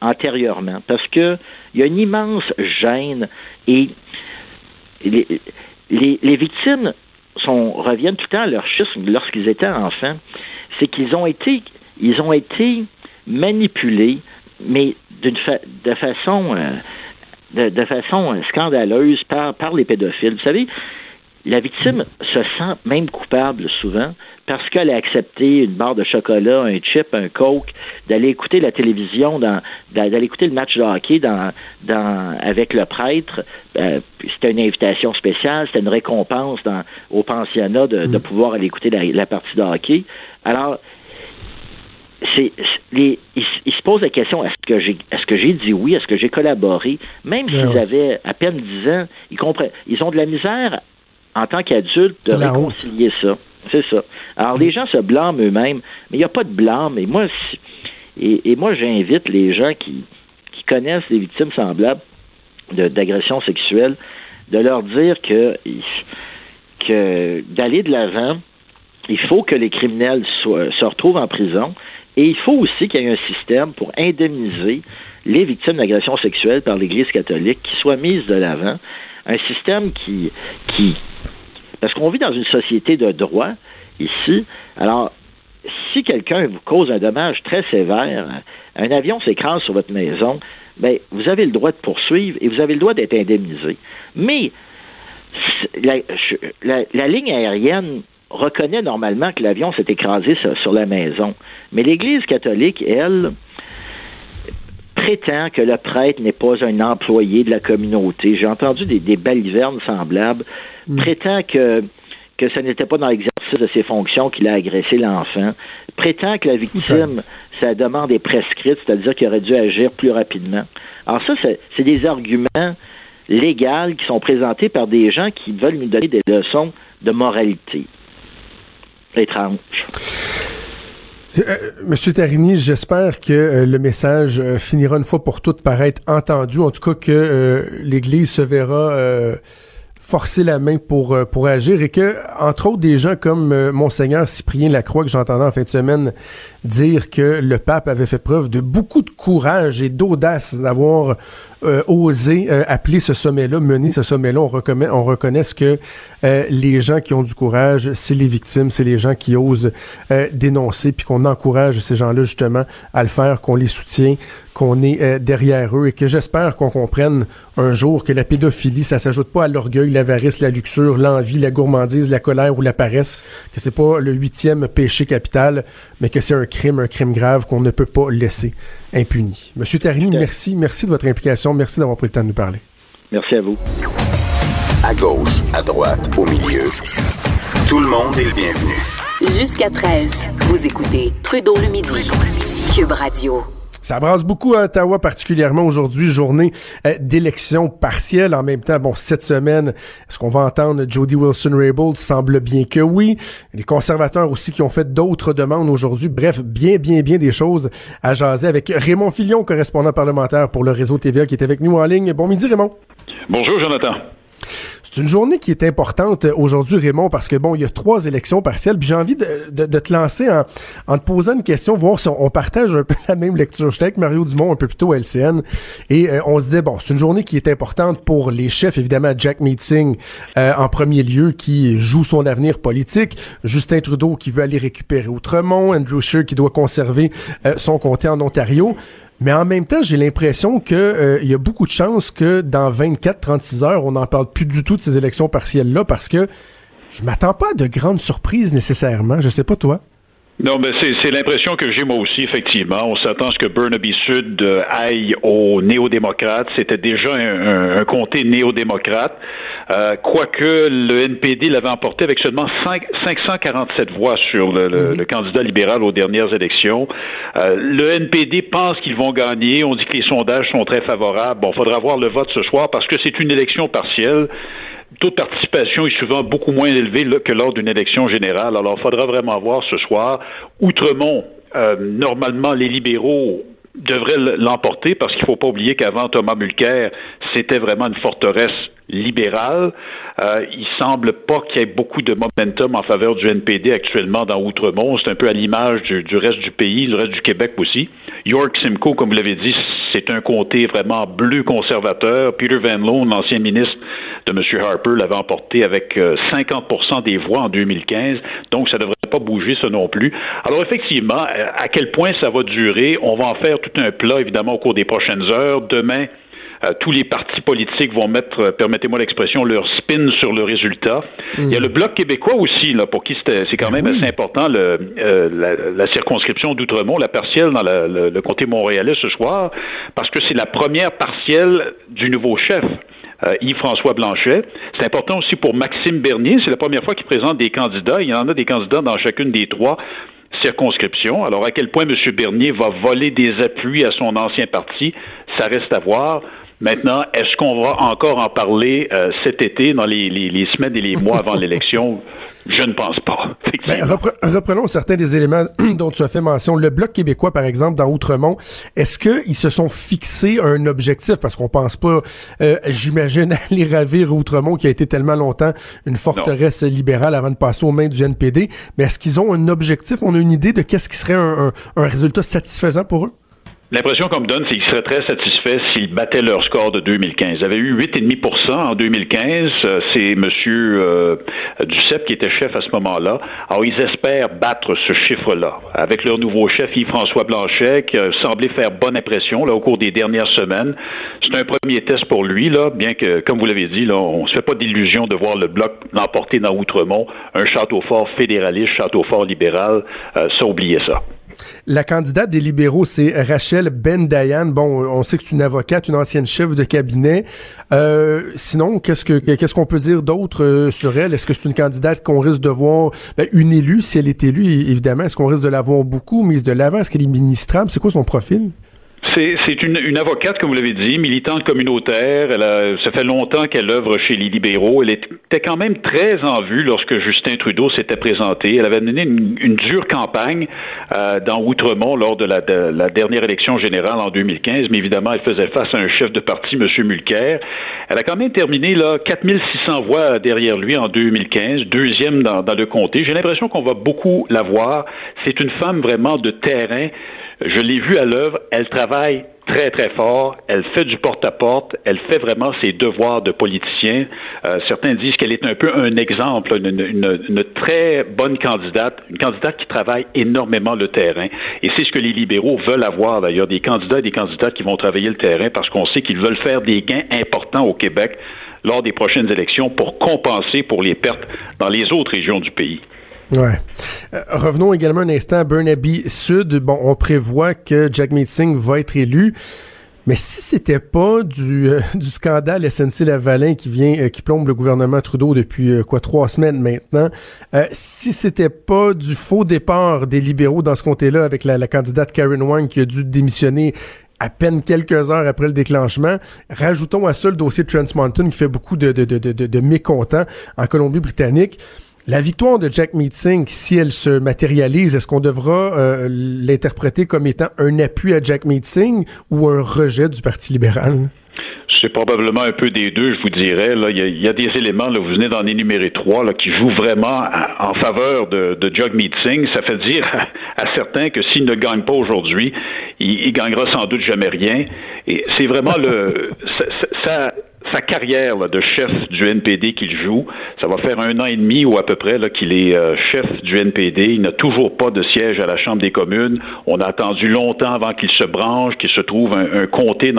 A: antérieurement. Parce que il y a une immense gêne et les, les, victimes sont, reviennent tout le temps à leur schisme lorsqu'ils étaient enfants. C'est qu'ils ont été, ils ont été manipulés, mais d'une de façon, euh, de, façon scandaleuse par, par les pédophiles. Vous savez, la victime se sent même coupable souvent parce qu'elle a accepté une barre de chocolat, un chip, un coke, d'aller écouter la télévision, d'aller écouter le match de hockey dans, avec le prêtre. Euh, c'était une invitation spéciale, c'était une récompense au pensionnat de, mm. pouvoir aller écouter la, partie de hockey. Alors, c'est, il, se pose la question est-ce que j'ai est-ce que j'ai dit oui, est-ce que j'ai collaboré, même ben s'ils avaient à peine 10 ans, ils comprennent, ils ont de la misère en tant qu'adulte de réconcilier ça. C'est ça. Alors, les gens se blâment eux-mêmes, mais il n'y a pas de blâme. Et moi, et, moi j'invite les gens qui, connaissent des victimes semblables d'agressions sexuelles de leur dire que, que d'aller de l'avant, il faut que les criminels se retrouvent en prison et il faut aussi qu'il y ait un système pour indemniser les victimes d'agressions sexuelles par l'Église catholique qui soit mise de l'avant. Un système qui, qui, parce qu'on vit dans une société de droit ici. Alors, si quelqu'un vous cause un dommage très sévère, un avion s'écrase sur votre maison, ben, vous avez le droit de poursuivre et vous avez le droit d'être indemnisé. Mais la, ligne aérienne reconnaît normalement que l'avion s'est écrasé sur, la maison. Mais l'Église catholique, elle, prétend que le prêtre n'est pas un employé de la communauté. J'ai entendu des, des balivernes semblables Mm. prétend que que ce n'était pas dans l'exercice de ses fonctions qu'il a agressé l'enfant, prétend que la victime, sa demande est prescrite, c'est-à-dire qu'il aurait dû agir plus rapidement. Alors ça, c'est des arguments légaux qui sont présentés par des gens qui veulent nous donner des leçons de moralité.
D: Euh, Monsieur Tarini, j'espère que euh, le message euh, finira une fois pour toutes par être entendu. En tout cas, que l'Église se verra forcer la main pour pour agir et que entre autres des gens comme monseigneur Cyprien Lacroix que j'entendais en fin de semaine dire que le pape avait fait preuve de beaucoup de courage et d'audace d'avoir euh, osé euh, appeler ce sommet-là, mener ce sommet-là. On reconnaît, on reconnaît que euh, les gens qui ont du courage, c'est les victimes, c'est les gens qui osent dénoncer, puis qu'on encourage ces gens-là justement à le faire, qu'on les soutient, qu'on est derrière eux et que j'espère qu'on comprenne un jour que la pédophilie, ça s'ajoute pas à l'orgueil, l'avarice, la luxure, l'envie, la gourmandise, la colère ou la paresse, que c'est pas le huitième péché capital, mais que c'est un crime, un crime grave qu'on ne peut pas laisser impuni. Monsieur Tarini, merci. Merci de votre implication. Merci d'avoir pris le temps de nous parler.
A: Merci à vous.
C: À gauche, à droite, au milieu. Tout le monde est le bienvenu.
B: Jusqu'à 13, vous écoutez Trudeau le midi. Cube Radio.
D: Ça brasse beaucoup à Ottawa, particulièrement aujourd'hui, journée euh, d'élection partielle. En même temps, bon, cette semaine, est-ce qu'on va entendre Jody Wilson-Raybould? Semble bien que oui. Les conservateurs aussi qui ont fait d'autres demandes aujourd'hui. Bref, bien, bien, bien des choses à jaser avec Raymond Filion, correspondant parlementaire pour le réseau TVA, qui est avec nous en ligne. Bon midi, Raymond.
E: Bonjour, Jonathan.
D: C'est une journée qui est importante aujourd'hui, Raymond, parce que bon, il y a trois élections partielles. J'ai envie de, te lancer en, te posant une question, voir si on, partage un peu (laughs) la même lecture. J'étais avec Mario Dumont un peu plus tôt LCN et euh, on se disait bon, c'est une journée qui est importante pour les chefs, évidemment Jack Meeting euh, en premier lieu qui joue son avenir politique, Justin Trudeau qui veut aller récupérer Outremont, Andrew Scheer qui doit conserver euh, son comté en Ontario. Mais en même temps, j'ai l'impression que euh, il y a beaucoup de chances que dans 24-36 heures, on n'en parle plus du tout de ces élections partielles-là parce que je m'attends pas à de grandes surprises nécessairement. Je sais pas toi.
E: Non, ben c'est l'impression que j'ai moi aussi, effectivement. On s'attend à ce que Burnaby Sud euh, aille aux néo-démocrates. C'était déjà un, comté néo-démocrate. Euh, quoique le NPD l'avait emporté avec seulement 5, 547 voix sur le, le, mhm. candidat libéral aux dernières élections. Euh, le NPD pense qu'ils vont gagner. On dit que les sondages sont très favorables. Bon, faudra voir le vote ce soir parce que c'est une élection partielle taux de participation est souvent beaucoup moins élevé que lors d'une élection générale. Alors, il faudra vraiment voir ce soir. Outremont, euh, normalement, les libéraux devrait l'emporter parce qu'il ne faut pas oublier qu'avant Thomas Mulcair, c'était vraiment une forteresse libérale. Euh, il semble pas qu'il y ait beaucoup de momentum en faveur du NPD actuellement dans Outremont. C'est un peu à l'image du, reste du pays, du reste du Québec aussi. York Simcoe, comme vous l'avez dit, c'est un comté vraiment bleu conservateur. Peter Van Loan, l'ancien ministre de M. Harper, l'avait emporté avec 50% euh, des voix en 2015. Donc, ça devrait pas bouger, ça non plus. Alors, effectivement, euh, à quel point ça va durer? On va en faire tout un plat, évidemment, au cours des prochaines heures. Demain, euh, tous les partis politiques vont mettre, euh, permettez-moi l'expression, leur spin sur le résultat. Il y a le Bloc québécois aussi, là, pour qui c'est quand même assez important, le, euh, la, circonscription d'Outremont, la partielle dans le, le, comté montréalais ce soir, parce que c'est la première partielle du nouveau chef. Yves-François Blanchet. C'est important aussi pour Maxime Bernier. C'est la première fois qu'il présente des candidats. Il y en a des candidats dans chacune des trois circonscriptions. Alors, à quel point M. Bernier va voler des appuis à son ancien parti, ça reste à voir. Maintenant, est-ce qu'on va encore en parler euh, cet été, dans les, semaines et les mois avant (laughs) l'élection? Je ne pense pas. (laughs)
D: Ben, reprenons certains des éléments (clears throat) dont tu as fait mention. Le Bloc québécois, par exemple, dans Outremont, est-ce qu'ils se sont fixés un objectif? Parce qu'on pense pas, euh, j'imagine, (laughs) les ravir Outremont, qui a été tellement longtemps une forteresse libérale avant de passer aux mains du NPD. Mais est-ce qu'ils ont un objectif? On a une idée de qu'est-ce qui serait un résultat satisfaisant pour eux?
E: L'impression qu'on me donne, c'est qu'ils seraient très satisfaits s'ils battaient leur score de 2015. Ils avaient eu 8,5% en 2015. Euh, c'est M. Euh, Duceppe qui était chef à ce moment-là. Alors, ils espèrent battre ce chiffre-là. Avec leur nouveau chef, Yves-François Blanchet, qui a semblé faire bonne impression là, au cours des dernières semaines. C'est un premier test pour lui, là, bien que, comme vous l'avez dit, là, on ne se fait pas d'illusion de voir le Bloc l'emporter dans Outremont, un château fort fédéraliste, château fort libéral. Euh, ça, oubliez ça.
D: La candidate des libéraux, c'est Rachel Ben Dayan. Bon, on sait que c'est une avocate, une ancienne chef de cabinet. Euh, sinon, qu'est-ce que qu'est-ce qu'on peut dire d'autre euh, sur elle? Est-ce que c'est une candidate qu'on risque de voir ben, une élue? Si elle est élue Évidemment, est-ce qu'on risque de la voir beaucoup mise de l'avant? Est-ce qu'elle est ministrable? C'est quoi son profil?
E: C'est une, avocate, comme vous l'avez dit, militante communautaire. Elle a, ça fait longtemps qu'elle œuvre chez les libéraux. Elle était quand même très en vue lorsque Justin Trudeau s'était présenté. Elle avait mené une, dure campagne euh, dans Outremont lors de la, de la, dernière élection générale en 2015, mais évidemment, elle faisait face à un chef de parti, M. Mulcair. Elle a quand même terminé là 4600 voix derrière lui en 2015, deuxième dans, dans le comté. J'ai l'impression qu'on va beaucoup la voir. C'est une femme vraiment de terrain. Je l'ai vue à l'œuvre. Elle travaille très, très fort. Elle fait du porte-à-porte. Elle fait vraiment ses devoirs de politicien. Euh, certains disent qu'elle est un peu un exemple, une, très bonne candidate, une candidate qui travaille énormément le terrain. Et c'est ce que les libéraux veulent avoir, d'ailleurs, des candidats et des candidates qui vont travailler le terrain parce qu'on sait qu'ils veulent faire des gains importants au Québec lors des prochaines élections pour compenser pour les pertes dans les autres régions du pays.
D: Ouais. Euh, revenons également un instant à Burnaby Sud. Bon, on prévoit que Jack Meeting va être élu. Mais si c'était pas du, euh, (laughs) du scandale SNC Lavalin qui vient euh, qui plombe le gouvernement Trudeau depuis quoi trois semaines maintenant, si c'était pas du faux départ des libéraux dans ce comté-là avec la, candidate Karen Wang qui a dû démissionner à peine quelques heures après le déclenchement, rajoutons à ça le dossier de qui fait beaucoup de, de, de mécontents en Colombie-Britannique. La victoire de Jack Meeting, si elle se matérialise, est-ce qu'on devra euh, l'interpréter comme étant un appui à Jack Meeting ou un rejet du Parti libéral?
E: C'est probablement un peu des deux, je vous dirais. Là, il y, a, des éléments, là, vous venez d'en énumérer trois, là, qui jouent vraiment en faveur de, de Jug Meeting. Ça fait dire à, certains que s'il ne gagne pas aujourd'hui, il, il, gagnera sans doute jamais rien. Et c'est vraiment le (laughs) ça, sa carrière de chef du NPD qu'il joue. Ça va faire un an et demi ou à peu près qu'il est euh, chef du NPD. Il n'a toujours pas de siège à la Chambre des communes. On a attendu longtemps avant qu'il se branche, qu'il se trouve un, comté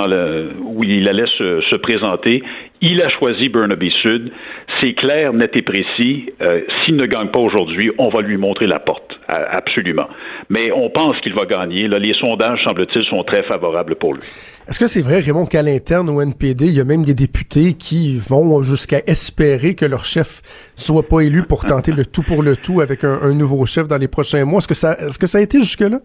E: où il allait se présenter. Il a choisi Burnaby Sud. C'est clair, net et précis. Euh, s'il ne gagne pas aujourd'hui, on va lui montrer la porte. Absolument. Mais on pense qu'il va gagner. Les sondages, semble-t-il, sont très favorables pour lui.
D: Est-ce que c'est vrai, Raymond, qu'à l'interne au NPD, il y a même des députés qui vont jusqu'à espérer que leur chef soit pas élu pour tenter le tout pour le tout avec un, nouveau chef dans les prochains mois? Est-ce que est-ce que ça a été jusque-là?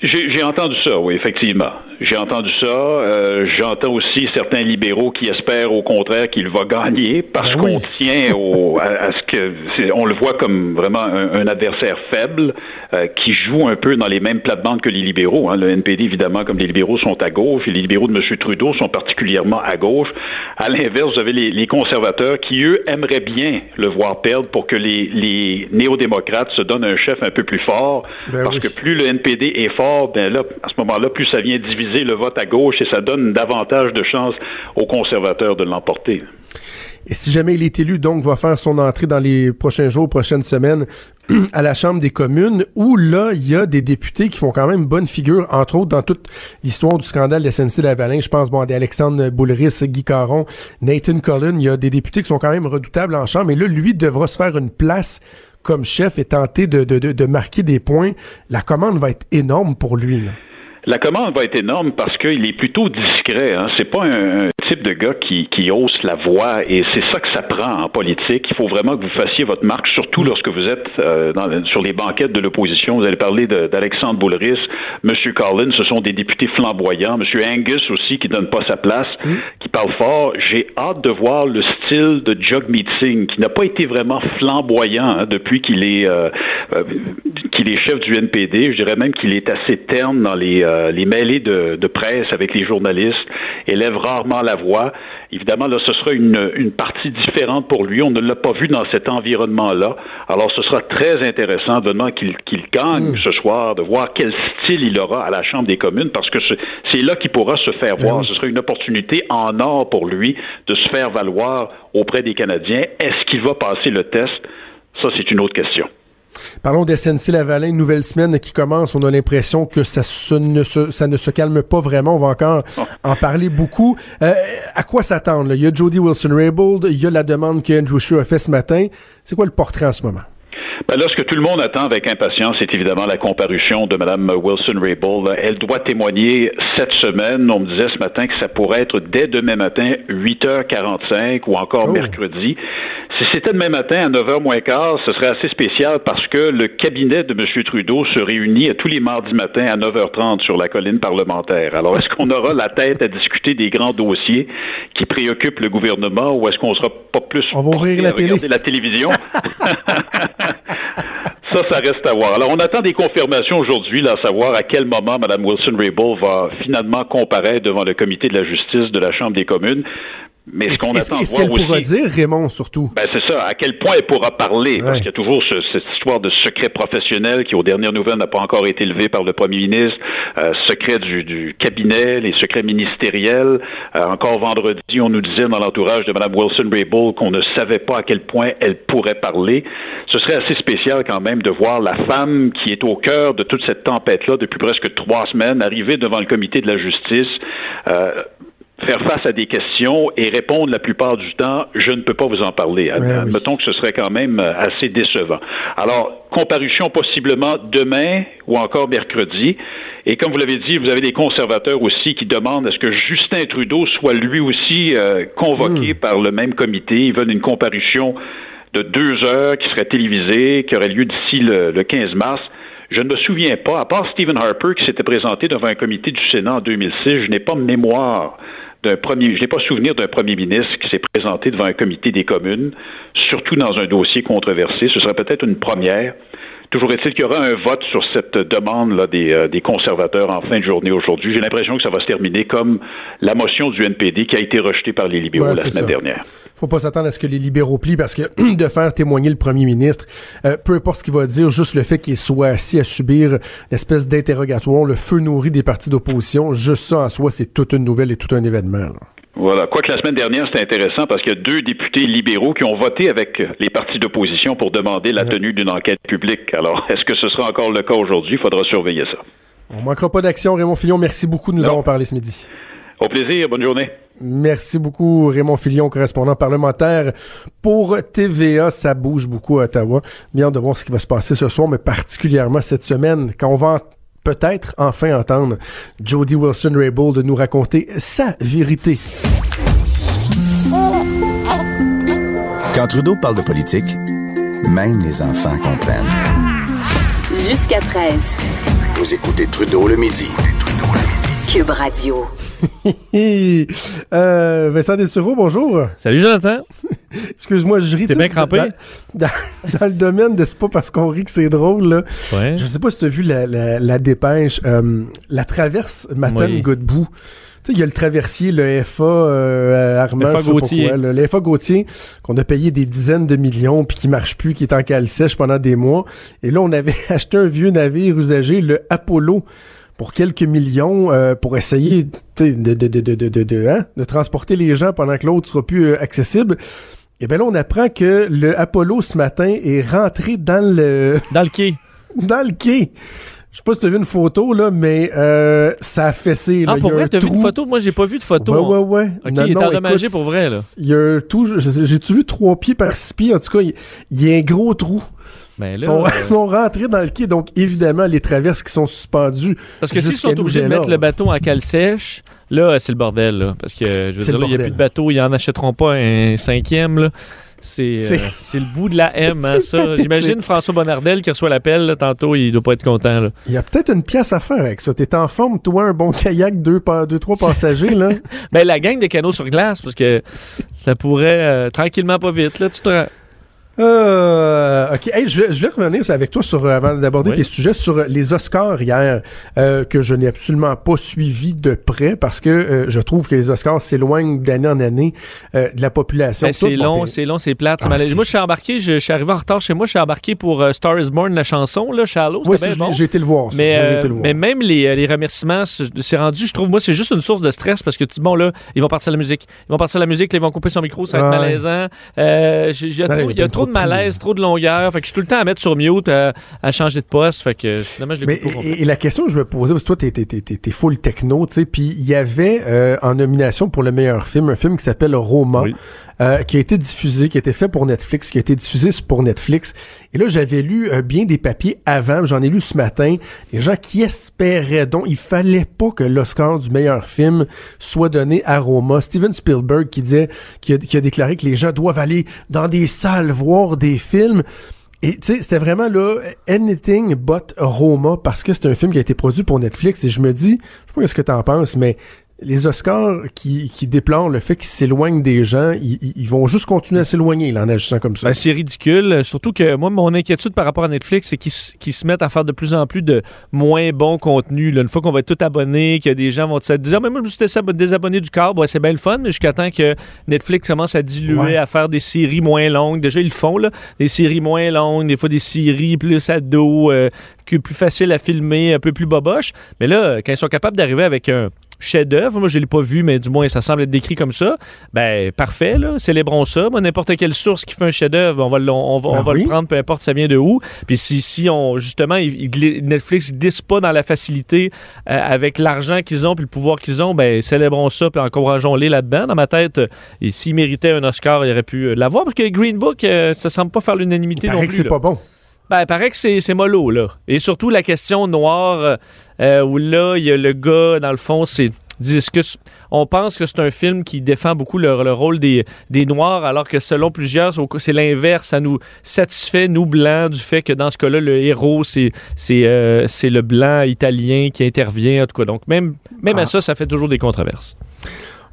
E: J'ai entendu ça, oui, effectivement. J'ai entendu ça. Euh, J'entends aussi certains libéraux qui espèrent au contraire qu'il va gagner parce ben qu'on tient au, (laughs) à, ce que on le voit comme vraiment un, adversaire faible euh, qui joue un peu dans les mêmes plates-bandes que les libéraux. Hein. Le NPD, évidemment, comme les libéraux sont à gauche et les libéraux de M. Trudeau sont particulièrement à gauche. À l'inverse, vous avez les, les, conservateurs qui, eux, aimeraient bien le voir perdre pour que les, les néo-démocrates se donnent un chef un peu plus fort ben parce que plus le NPD est fort, ben là, à ce moment-là, plus ça vient diviser le vote à gauche et ça donne davantage de chances aux conservateurs de l'emporter.
D: Et si jamais il est élu, donc, va faire son entrée dans les prochains jours, prochaines semaines (clears throat) à la Chambre des communes, où là, il y a des députés qui font quand même bonne figure, entre autres dans toute l'histoire du scandale de SNC-Lavalin. Je pense, bon, à Alexandre Boulris, Guy Caron, Nathan Cullen. Il y a des députés qui sont quand même redoutables en Chambre. Et là, lui devra se faire une place comme chef et tenter de, de, de, marquer des points, la commande va être énorme pour lui.
E: La commande va être énorme parce qu'il est plutôt discret. Hein. C'est pas un, type de gars qui, qui hausse la voix et c'est ça que ça prend en politique. Il faut vraiment que vous fassiez votre marque, surtout lorsque vous êtes euh, dans, sur les banquettes de l'opposition. Vous allez parler d'Alexandre Boulris, M. Collins, ce sont des députés flamboyants, M. Angus aussi qui donne pas sa place, qui parle fort. J'ai hâte de voir le style de Jug Meeting qui n'a pas été vraiment flamboyant hein, depuis qu'il est euh, euh, qu'il est chef du NPD. Je dirais même qu'il est assez terne dans les, les mêlées de, de presse avec les journalistes, élève rarement la voix. Évidemment, là, ce sera une, une partie différente pour lui. On ne l'a pas vu dans cet environnement-là. Alors, ce sera très intéressant, vraiment, qu'il gagne hmm. ce soir, de voir quel style il aura à la Chambre des communes, parce que c'est là qu'il pourra se faire ben voir. Ce sera une opportunité en or pour lui de se faire valoir auprès des Canadiens. Est-ce qu'il va passer le test? Ça, c'est une autre question.
D: Parlons d'SNC Lavalin, une nouvelle semaine qui commence. On a l'impression que ça, ne se, ça ne se calme pas vraiment. On va encore en parler beaucoup. Euh, à quoi s'attendre? Il y a Jody Wilson-Raybould, il y a la demande que Andrew Scheer a fait ce matin. C'est quoi le portrait en ce moment?
E: Ben là, ce que tout le monde attend avec impatience, c'est évidemment la comparution de Mme Wilson-Raybould. Elle doit témoigner cette semaine. On me disait ce matin que ça pourrait être dès demain matin, 8h45 ou encore oh. mercredi. Si c'était demain matin à 9h moins quart, ce serait assez spécial parce que le cabinet de M. Trudeau se réunit tous les mardis matins à 9h30 sur la colline parlementaire. Alors, est-ce qu'on aura la tête à discuter des grands dossiers qui préoccupent le gouvernement ou est-ce qu'on sera pas plus
D: On va ouvrir la, télé.
E: la télévision? (laughs) Ça, ça reste à voir. Alors, on attend des confirmations aujourd'hui, à savoir à quel moment Mme Wilson-Raybould va finalement comparaître devant le comité de la justice de la Chambre des communes.
D: Mais ce qu'on attend Est-ce qu'elle pourra dire, Raymond, surtout?
E: Ben, c'est ça. À quel point elle pourra parler? Parce qu'il y a toujours cette histoire de secret professionnel qui, aux dernières nouvelles, n'a pas encore été levé par le premier ministre. Euh, secret du, cabinet, les secrets ministériels. Euh, encore vendredi, on nous disait dans l'entourage de Mme Wilson-Raybould qu'on ne savait pas à quel point elle pourrait parler. Ce serait assez spécial quand même de voir la femme qui est au cœur de toute cette tempête-là depuis presque trois semaines arriver devant le comité de la justice. Euh, faire face à des questions et répondre la plupart du temps, je ne peux pas vous en parler. Admettons que ce serait quand même euh, assez décevant. Alors, comparution possiblement demain ou encore mercredi. Et comme vous l'avez dit, vous avez des conservateurs aussi qui demandent à ce que Justin Trudeau soit lui aussi euh, convoqué hmm. par le même comité. Ils veulent une comparution de deux heures qui serait télévisée, qui aurait lieu d'ici le, le 15 mars. Je ne me souviens pas, à part Stephen Harper qui s'était présenté devant un comité du Sénat en 2006, je n'ai pas mémoire d'un premier, je n'ai pas souvenir d'un premier ministre qui s'est présenté devant un comité des communes, surtout dans un dossier controversé. Ce serait peut-être une première. Toujours est-il qu'il y aura un vote sur cette demande là, des, euh, des conservateurs en fin de journée aujourd'hui. J'ai l'impression que ça va se terminer comme la motion du NPD qui a été rejetée par les libéraux la semaine dernière.
D: faut pas s'attendre à ce que les libéraux plient parce que (clears throat) de faire témoigner le premier ministre, euh, peu importe ce qu'il va dire, juste le fait qu'il soit assis à subir l'espèce d'interrogatoire, le feu nourri des partis d'opposition, juste ça en soi, c'est toute une nouvelle et tout un événement.
E: Voilà. Quoique la semaine dernière, c'était intéressant parce qu'il y a deux députés libéraux qui ont voté avec les partis d'opposition pour demander la tenue d'une enquête publique. Alors, (laughs) est-ce que ce sera encore le cas aujourd'hui? Il faudra surveiller ça.
D: On manquera pas d'action. Raymond Fillon, merci beaucoup de nous avoir parlé ce midi.
E: Au plaisir. Bonne journée.
D: Merci beaucoup, Raymond Filion, correspondant parlementaire pour TVA. Ça bouge beaucoup à Ottawa. Bien de voir ce qui va se passer ce soir, mais particulièrement cette semaine, quand on va peut-être enfin entendre Jody Wilson-Raybould nous raconter sa vérité.
C: Quand Trudeau parle de politique, même les enfants comprennent.
B: Jusqu'à 13.
C: Vous écoutez Trudeau le midi.
B: Cube Radio. (laughs)
D: euh, Vincent Dessureau, bonjour.
F: Salut Jonathan.
D: Excuse-moi, je ris.
F: T'es bien crampé?
D: Dans, dans- dans le domaine de c'est pas parce qu'on rit que c'est drôle, là.
F: Ouais.
D: Je sais pas si tu as vu la, la, la dépêche. euh, la traverse Matane
F: Oui.
D: Godbout. Tu sais, il y a le traversier, le FA euh, Armand,
F: FA
D: je sais pas quoi, le FA Gauthier, qu'on a payé des dizaines de millions, puis qui marche plus, qui est en cale sèche pendant des mois. Et là, on avait (laughs) acheté un vieux navire usagé, le Apollo, pour quelques millions, euh, pour essayer de, de, de, de, de, de, hein, de transporter les gens pendant que l'autre sera plus euh, accessible. Et bien là, on apprend que le Apollo, ce matin, est rentré dans le (laughs)
F: Dans le quai.
D: dans le quai. Je sais pas si tu as vu une photo, là, mais euh, ça a fessé. Là.
F: Ah, pour vrai, t'as vu une photo? Moi, j'ai pas vu de photo.
D: Ouais, ouais, ouais.
F: Ok, il est endommagé pour vrai, là.
D: Il y a un tout. J'ai-tu vu trois pieds par six pieds? En tout cas, il il y a un gros trou.
F: Ben
D: Ils
F: là,
D: sont,
F: euh, (laughs)
D: sont rentrés dans le quai, donc évidemment, les traverses qui sont suspendues.
F: parce que s'ils sont obligés de mettre le bateau en cale sèche, là, c'est le bordel. Là, parce que, je veux dire, il n'y a plus de bateau, ils en achèteront pas un cinquième. Là. C'est, euh,
D: C'est-
F: le bout de la M, hein, (laughs) ça. J'imagine François Bonnardel qui reçoit l'appel, tantôt, il doit pas être content. Là.
D: Il y a peut-être une pièce à faire avec ça. T'es en forme, toi, un bon kayak, deux, deux trois passagers, là. (laughs)
F: Ben, la gang des canaux sur glace, parce que ça pourrait, euh, tranquillement, pas vite, là, tu te rends-
D: Euh, ok, Hey, je, je vais revenir avec toi sur euh, avant d'aborder
F: Oui.
D: tes sujets sur les Oscars hier euh, que je n'ai absolument pas suivi de près parce que euh, je trouve que les Oscars s'éloignent d'année en année euh, de la population.
F: Ben, c'est long, c'est long, c'est plate.
D: Ah,
F: moi, je suis embarqué, je, je suis arrivé en retard chez moi, je suis embarqué pour euh, Star is Born, la chanson, là, Shallow.
D: Ça,
F: bien bon.
D: j'ai été le voir.
F: Mais, euh,
D: le voir.
F: mais même les, euh, les remerciements, c'est rendu, je trouve, moi, c'est juste une source de stress parce que bon, là, ils vont partir la musique. Ils vont partir la musique, là, ils vont couper son micro, ça va être malaisant. Euh, il y a, trop, de malaise, trop de longueur. Fait que je suis tout le temps à mettre sur mute, à, à changer de poste. Fait que finalement, je l'écoute pas.
D: et, et la question que je me posais, parce que toi, t'es, t'es, t'es, t'es- full techno, tu sais, puis il y avait euh, en nomination pour le meilleur film, un film qui s'appelle Roma,
F: Oui.
D: euh, qui a été diffusé, qui a été fait pour Netflix, qui a été diffusé pour Netflix. Et là, j'avais lu euh, bien des papiers avant, j'en ai lu ce matin, les gens qui espéraient donc, il fallait pas que l'Oscar du meilleur film soit donné à Roma. Steven Spielberg qui disait, qui a, qui a déclaré que les gens doivent aller dans des salles voir des films. Et tu sais, c'était vraiment là, anything but Roma, parce que c'est un film qui a été produit pour Netflix. Et je me dis, je sais pas ce que t'en penses, mais les Oscars qui, qui déplorent le fait qu'ils s'éloignent des gens, ils, ils- vont juste continuer à s'éloigner là, en agissant comme ça.
F: Ben, c'est ridicule. Surtout que moi, mon inquiétude par rapport à Netflix, c'est qu'ils se mettent à faire de plus en plus de moins bon contenu. là. Une fois qu'on va être tout abonné, que des gens vont se dire, ah, mais moi, je me suis désab- désabonné du câble, ouais, c'est bien le fun, mais jusqu'à temps que Netflix commence à diluer,
D: Ouais.
F: à faire des séries moins longues. Déjà, ils le font, là. Des séries moins longues, des fois des séries plus à dos, euh, plus facile à filmer, un peu plus boboche. Mais là, quand ils sont capables d'arriver avec un chef-d'œuvre, moi je l'ai pas vu, mais du moins ça semble être décrit comme ça. Ben parfait, là, célébrons ça. Moi, n'importe quelle source qui fait un chef-d'œuvre, on va, le- on va, on
D: Ben
F: va
D: oui.
F: le prendre, peu importe ça vient de où. Puis si, si on justement, il- il gli- Netflix glisse pas dans la facilité euh, avec l'argent qu'ils ont puis le pouvoir qu'ils ont, ben célébrons ça puis encourageons-les là-dedans. Dans ma tête, euh, et s'ils méritaient un Oscar, il aurait pu euh, l'avoir parce que Green Book, euh, ça semble pas faire l'unanimité non plus.
D: que c'est pas bon.
F: Ben, il paraît que c'est, c'est mollo, là. Et surtout la question noire, euh, euh, où là, il y a le gars, dans le fond, c'est. disent que c- on pense que c'est un film qui défend beaucoup le, le rôle des, des Noirs, alors que selon plusieurs, c'est l'inverse. Ça nous satisfait, nous, Blancs, du fait que dans ce cas-là, le héros, c'est, c'est, euh, c'est le Blanc italien qui intervient, en tout cas. Donc, même, même
D: Ah.
F: à ça, ça fait toujours des controverses.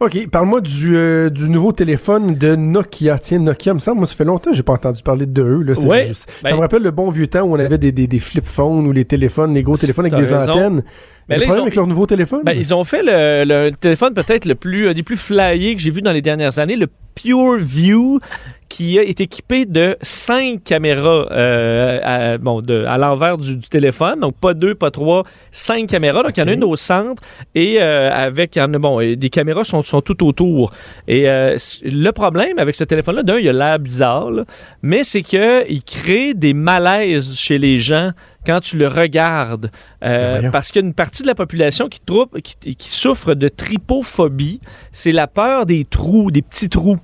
D: OK, parle-moi du, euh, du nouveau téléphone de Nokia. Tiens, Nokia, me semble, moi, ça fait longtemps que j'ai pas entendu parler de eux. Là. C'est
F: Ouais,
D: juste-
F: ben-
D: ça me rappelle le bon vieux temps où on avait des, des, des flip phones ou les téléphones, les gros téléphones avec des
F: raison.
D: antennes.
F: Mais
D: le
F: là, ils
D: problème
F: ont-
D: avec leur nouveau téléphone?
F: Ben, ils ont fait le, le téléphone peut-être le plus, un des plus flyés que j'ai vu dans les dernières années, le Pure View, qui est équipé de cinq caméras euh, à, bon, de, à l'envers du, du téléphone. Donc, pas deux, pas trois, cinq caméras. Donc, il y en a une au centre et euh, avec, il y en a, bon, des caméras sont, sont tout autour. Et euh, le problème avec ce téléphone-là, d'un, il a l'air bizarre, là, mais c'est qu'il crée des malaises chez les gens quand tu le regardes. Euh,
D: Ben
F: parce qu'il y a une partie de la population qui, troupe, qui, qui souffre de tripophobie. C'est la peur des trous, des petits trous.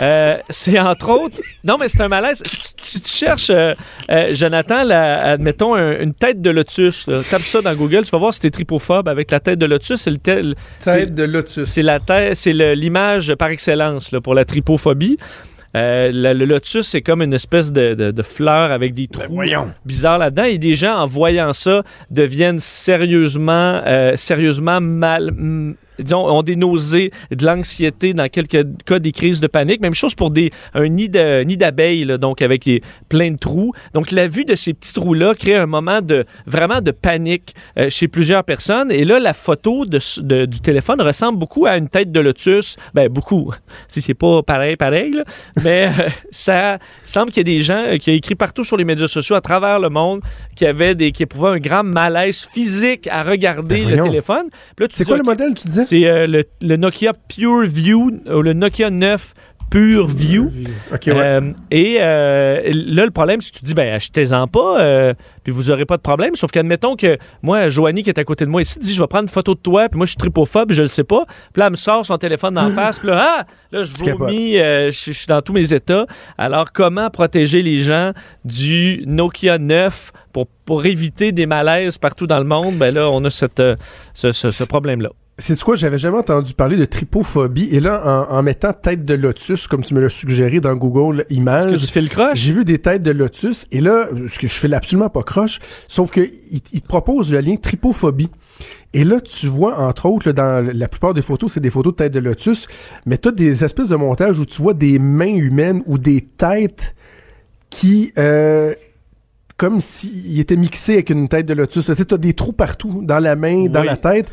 F: Euh, c'est entre autres. Non, mais c'est un malaise. Si, tu cherches, euh, euh, Jonathan, la- admettons, un- une tête de lotus, là, tape ça dans Google, tu vas voir si t'es tripophobe avec la tête de lotus. C'est le tel-
D: Tête de Lotus.
F: c'est la tête, c'est l'image par excellence là, pour la tripophobie. Euh, le, le lotus, c'est comme une espèce de, de- de fleur avec des trous
D: voyons.
F: bizarres là-dedans. Et des gens, en voyant ça, deviennent sérieusement, euh, sérieusement mal. Disons, ont des nausées, de l'anxiété, dans quelques cas des crises de panique. Même chose pour des, un nid d'abeilles, donc avec les- plein de trous. Donc la vue de ces petits trous-là crée un moment de vraiment de panique euh, chez plusieurs personnes. Et là, la photo de, s- de- du téléphone ressemble beaucoup à une tête de lotus. Ben beaucoup. (laughs) Si C'est pas pareil, pareil, là. mais euh, ça semble qu'il y a des gens euh, qui ont écrit partout sur les médias sociaux à travers le monde qui avaient des qui éprouvaient un grand malaise physique à regarder
D: Ben
F: le téléphone.
D: C'est quoi le modèle, tu disais?
F: C'est euh, le, le Nokia Pure View ou le Nokia 9 Pure View.
D: Ouais.
F: Euh, et euh, là, le problème, c'est que tu te dis, ben, achetez-en pas, euh, puis vous aurez pas de problème. Sauf qu'admettons que moi, Joanie, qui est à côté de moi ici, dit, je vais prendre une photo de toi, puis moi, je suis tripophobe, je le sais pas. Puis là, elle me sort son téléphone d'en (laughs) face, puis là, ah! Là, je vomis, je suis dans tous mes états. Alors, comment protéger les gens du Nokia 9 pour, pour éviter des malaises partout dans le monde? Ben là, on a cette, ce, ce- ce
D: C'est-
F: problème-là.
D: C'est quoi, j'avais jamais entendu parler de tripophobie. Et là, en, en mettant tête de lotus, comme tu me l'as suggéré dans Google
F: que
D: Images,
F: tu fais le croche?
D: j'ai vu des têtes de lotus. Et là, ce que je fais absolument pas croche, sauf que il, il te propose le lien tripophobie. Et là, tu vois, entre autres, là, dans la plupart des photos, c'est des photos de têtes de lotus, mais tu as des espèces de montages où tu vois des mains humaines ou des têtes qui... euh, comme s'ils étaient mixés avec une tête de lotus. Tu sais, t'as des trous partout, dans la main, dans la tête.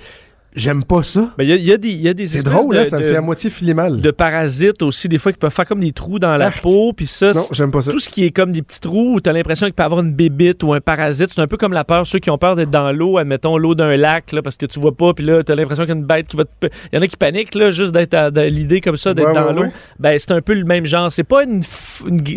D: J'aime pas ça.
F: Ben, Il y, a- il y a des, y a des
D: C'est drôle,
F: de,
D: là, ça me fait à moitié filer mal.
F: de parasites aussi, des fois, qui peuvent faire comme des trous dans la
D: Arc.
F: peau, puis ça,
D: Non, j'aime pas ça.
F: tout ce qui est comme des petits trous où tu as l'impression qu'il peut y avoir une bébite ou un parasite, c'est un peu comme la peur, ceux qui ont peur d'être dans l'eau, admettons l'eau d'un lac, là, parce que tu vois pas, puis là, tu as l'impression qu'il y a une bête qui va te... Il y en a qui paniquent, là, juste d'être à- de l'idée comme ça, d'être
D: Ouais,
F: dans
D: ouais,
F: l'eau.
D: ouais.
F: Ben, c'est un peu le même genre. C'est pas une,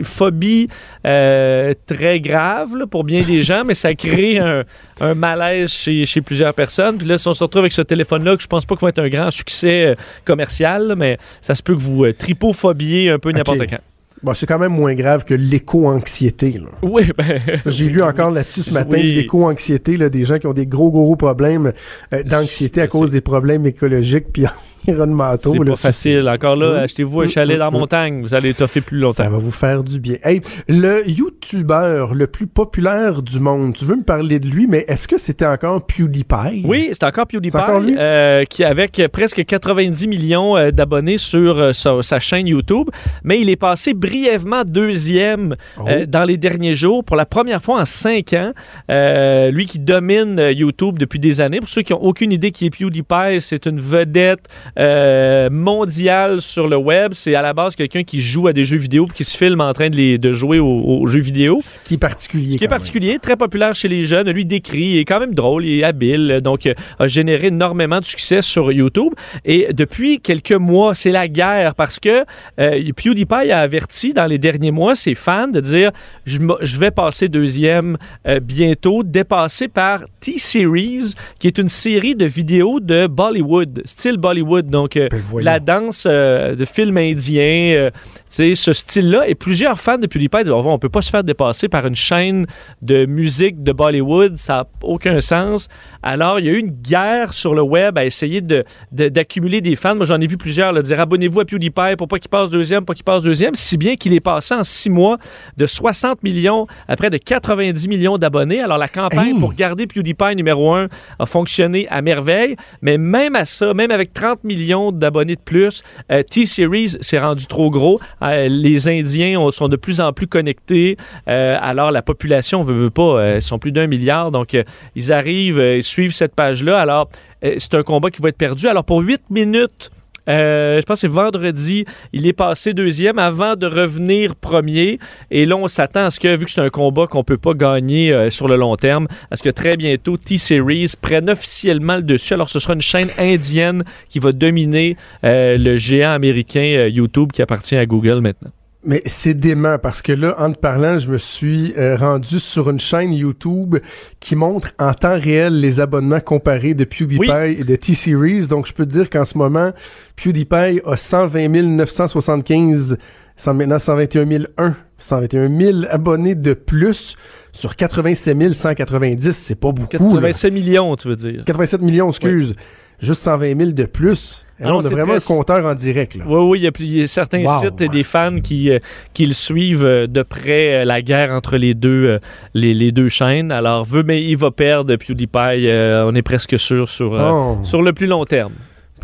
F: phobie euh, très grave là, pour bien des (laughs) gens, mais ça crée un, un malaise chez, chez plusieurs personnes. Puis là, si on se retrouve avec ce téléphone-là, que je pense pas qu'il va être un grand succès euh, commercial, mais ça se peut que vous euh, tripophobiez un peu n'importe quand.
D: Bon, c'est quand même moins grave que l'éco-anxiété.
F: Oui, ben.
D: J'ai lu encore là-dessus ce matin
F: Oui.
D: l'éco-anxiété, des gens qui ont des gros, gros problèmes euh, d'anxiété à cause des problèmes écologiques puis environnementaux.
F: C'est pas facile. Encore là,
D: Mm.
F: achetez-vous un
D: Mm,
F: chalet
D: mm,
F: dans la montagne. Vous allez toffer plus longtemps.
D: Ça va vous faire du bien. Hey, le YouTuber le plus populaire du monde, tu veux me parler de lui, mais est-ce que c'était encore PewDiePie?
F: Oui, c'est encore PewDiePie,
D: encore lui?
F: euh, qui avec presque 90 millions euh, d'abonnés sur euh, sa, sa chaîne YouTube, mais il est passé brièvement deuxième
D: Oh.
F: euh, dans les derniers jours pour la première fois en cinq ans. Euh, lui qui domine YouTube depuis des années. Pour ceux qui n'ont aucune idée qui est PewDiePie, c'est une vedette euh, mondiale sur le web. C'est à la base quelqu'un qui joue à des jeux vidéo puis qui se filme en train de, les, de jouer aux, aux jeux vidéo.
D: Ce qui est particulier.
F: Ce qui est
D: même.
F: particulier, très populaire chez les jeunes. Lui décrit, il est quand même drôle, il est habile, donc euh, a généré énormément de succès sur YouTube. Et depuis quelques mois, c'est la guerre parce que euh, PewDiePie a averti dans les derniers mois ses fans de dire je, je vais passer deuxième euh, bientôt, dépassé par T-Series, qui est une série de vidéos de Bollywood, style Bollywood, donc euh,
D: Ben
F: la danse euh, de film indien, euh, sais, ce style-là. Et plusieurs fans de PewDiePie disent on ne peut pas se faire dépasser par une chaîne de musique de Bollywood, ça n'a aucun sens. Alors, il y a eu une guerre sur le web à essayer de- de- d'accumuler des fans. Moi, j'en ai vu plusieurs là, dire abonnez-vous à PewDiePie pour pas qu'il passe deuxième, pas qu'il passe deuxième, si bien qu'il est passé en six mois de 60 millions à près de 90 millions d'abonnés. Alors, la campagne
D: Hey!
F: pour garder PewDiePie numéro un a fonctionné à merveille, mais même à ça, même avec 30 millions d'abonnés de plus, euh, T-Series s'est rendu trop gros. Euh, les Indiens ont- sont de plus en plus connectés. Euh, alors, la population veut, veut pas. ils sont plus d'un milliard. Donc, ils arrivent, ils suivent cette page-là. Alors, c'est un combat qui va être perdu. Alors, pour 8 minutes, euh, je pense que c'est vendredi, il est passé deuxième avant de revenir premier. Et là, on s'attend à ce que, vu que c'est un combat qu'on peut pas gagner euh, sur le long terme, à ce que très bientôt T-Series prenne officiellement le dessus. Alors, ce sera une chaîne indienne qui va dominer euh, le géant américain YouTube qui appartient à Google maintenant.
D: Mais c'est dément parce que là, en te parlant, je me suis euh, rendu sur une chaîne YouTube qui montre en temps réel les abonnements comparés de PewDiePie
F: Oui.
D: et de T-Series. Donc, je peux te dire qu'en ce moment, PewDiePie a 120 975, cent- maintenant 121 001, 121 000 abonnés de plus sur 87 190. C'est pas beaucoup. là.
F: 87 millions, tu veux dire.
D: 87 millions, excuse. Juste 120 000 de plus. Et là,
F: Non,
D: on a
F: c'est
D: vraiment
F: très-
D: un compteur en direct. Là.
F: Oui, oui, il y a, plus- il y a certains
D: Wow.
F: sites et des fans qui, euh, qui le suivent euh, de près euh, la guerre entre les deux, les, les deux chaînes. Alors, veut, mais il va perdre PewDiePie, on est presque sûr sur,
D: Oh.
F: sur le plus long terme.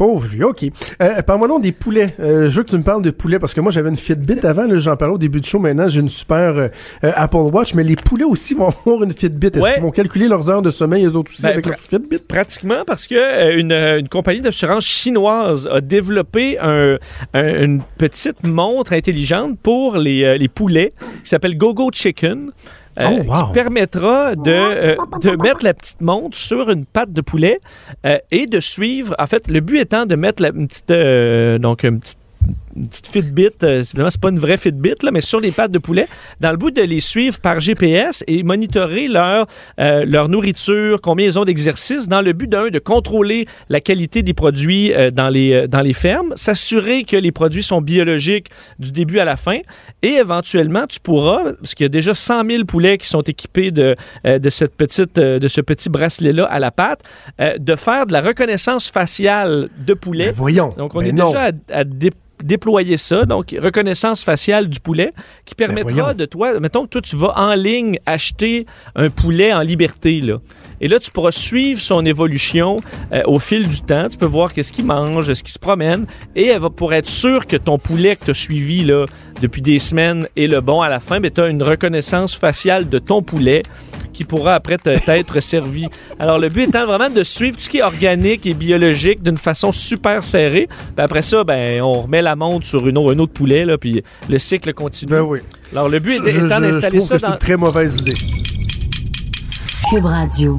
D: Pauvre lui, OK. Euh, Parle-moi donc des poulets. Euh, je veux que tu me parles de poulets parce que moi, j'avais une Fitbit avant. J'en parlais au début du show. Maintenant, j'ai une super euh, Apple Watch. Mais les poulets aussi vont (laughs) avoir une Fitbit. Est-ce
F: Ouais.
D: qu'ils vont calculer leurs heures de sommeil, eux autres aussi,
F: Ben,
D: avec leur Fitbit?
F: Pratiquement parce que une, une compagnie d'assurance chinoise a développé un- un- une petite montre intelligente pour les, les poulets qui s'appelle GoGo Chicken. Euh,
D: Oh, wow.
F: qui permettra de, euh, de mettre la petite montre sur une patte de poulet euh, et de suivre. En fait, le but étant de mettre la, une petite, donc une petite une petite Fitbit, euh, c'est pas une vraie Fitbit, là, mais sur les pattes de poulet, dans le but de les suivre par GPS et monitorer leur, euh, leur nourriture, combien ils ont d'exercice, dans le but d'un, de contrôler la qualité des produits euh, dans, les, euh, dans les fermes, s'assurer que les produits sont biologiques du début à la fin, et éventuellement, tu pourras, parce qu'il y a déjà 100 000 poulets qui sont équipés de, de, cette petite, de ce petit bracelet-là à la patte, de faire de la reconnaissance faciale de poulet.
D: Voyons.
F: Donc, on
D: Ben
F: est
D: non.
F: déjà à, à dé- déployer ça. Donc, reconnaissance faciale du poulet qui permettra
D: Ben, voyons.
F: de toi, mettons que toi, tu vas en ligne acheter un poulet en liberté, là. Et là, tu pourras suivre son évolution euh, au fil du temps. Tu peux voir qu'est-ce qu'il mange, ce qu'il se promène. Et elle va, pour être sûr que ton poulet que tu as suivi là, depuis des semaines est le bon à la fin, tu as une reconnaissance faciale de ton poulet qui pourra après t'être servi. Alors, le but étant vraiment de suivre tout ce qui est organique et biologique d'une façon super serrée. Puis après ça, ben, on remet la montre sur une autre, un autre poulet, là, puis le cycle continue.
D: Ben oui.
F: Alors, le but
D: Je,
F: étant
D: je- je
F: d'installer
D: trouve
F: ça
D: que c'est une très mauvaise idée.
B: Cube Radio.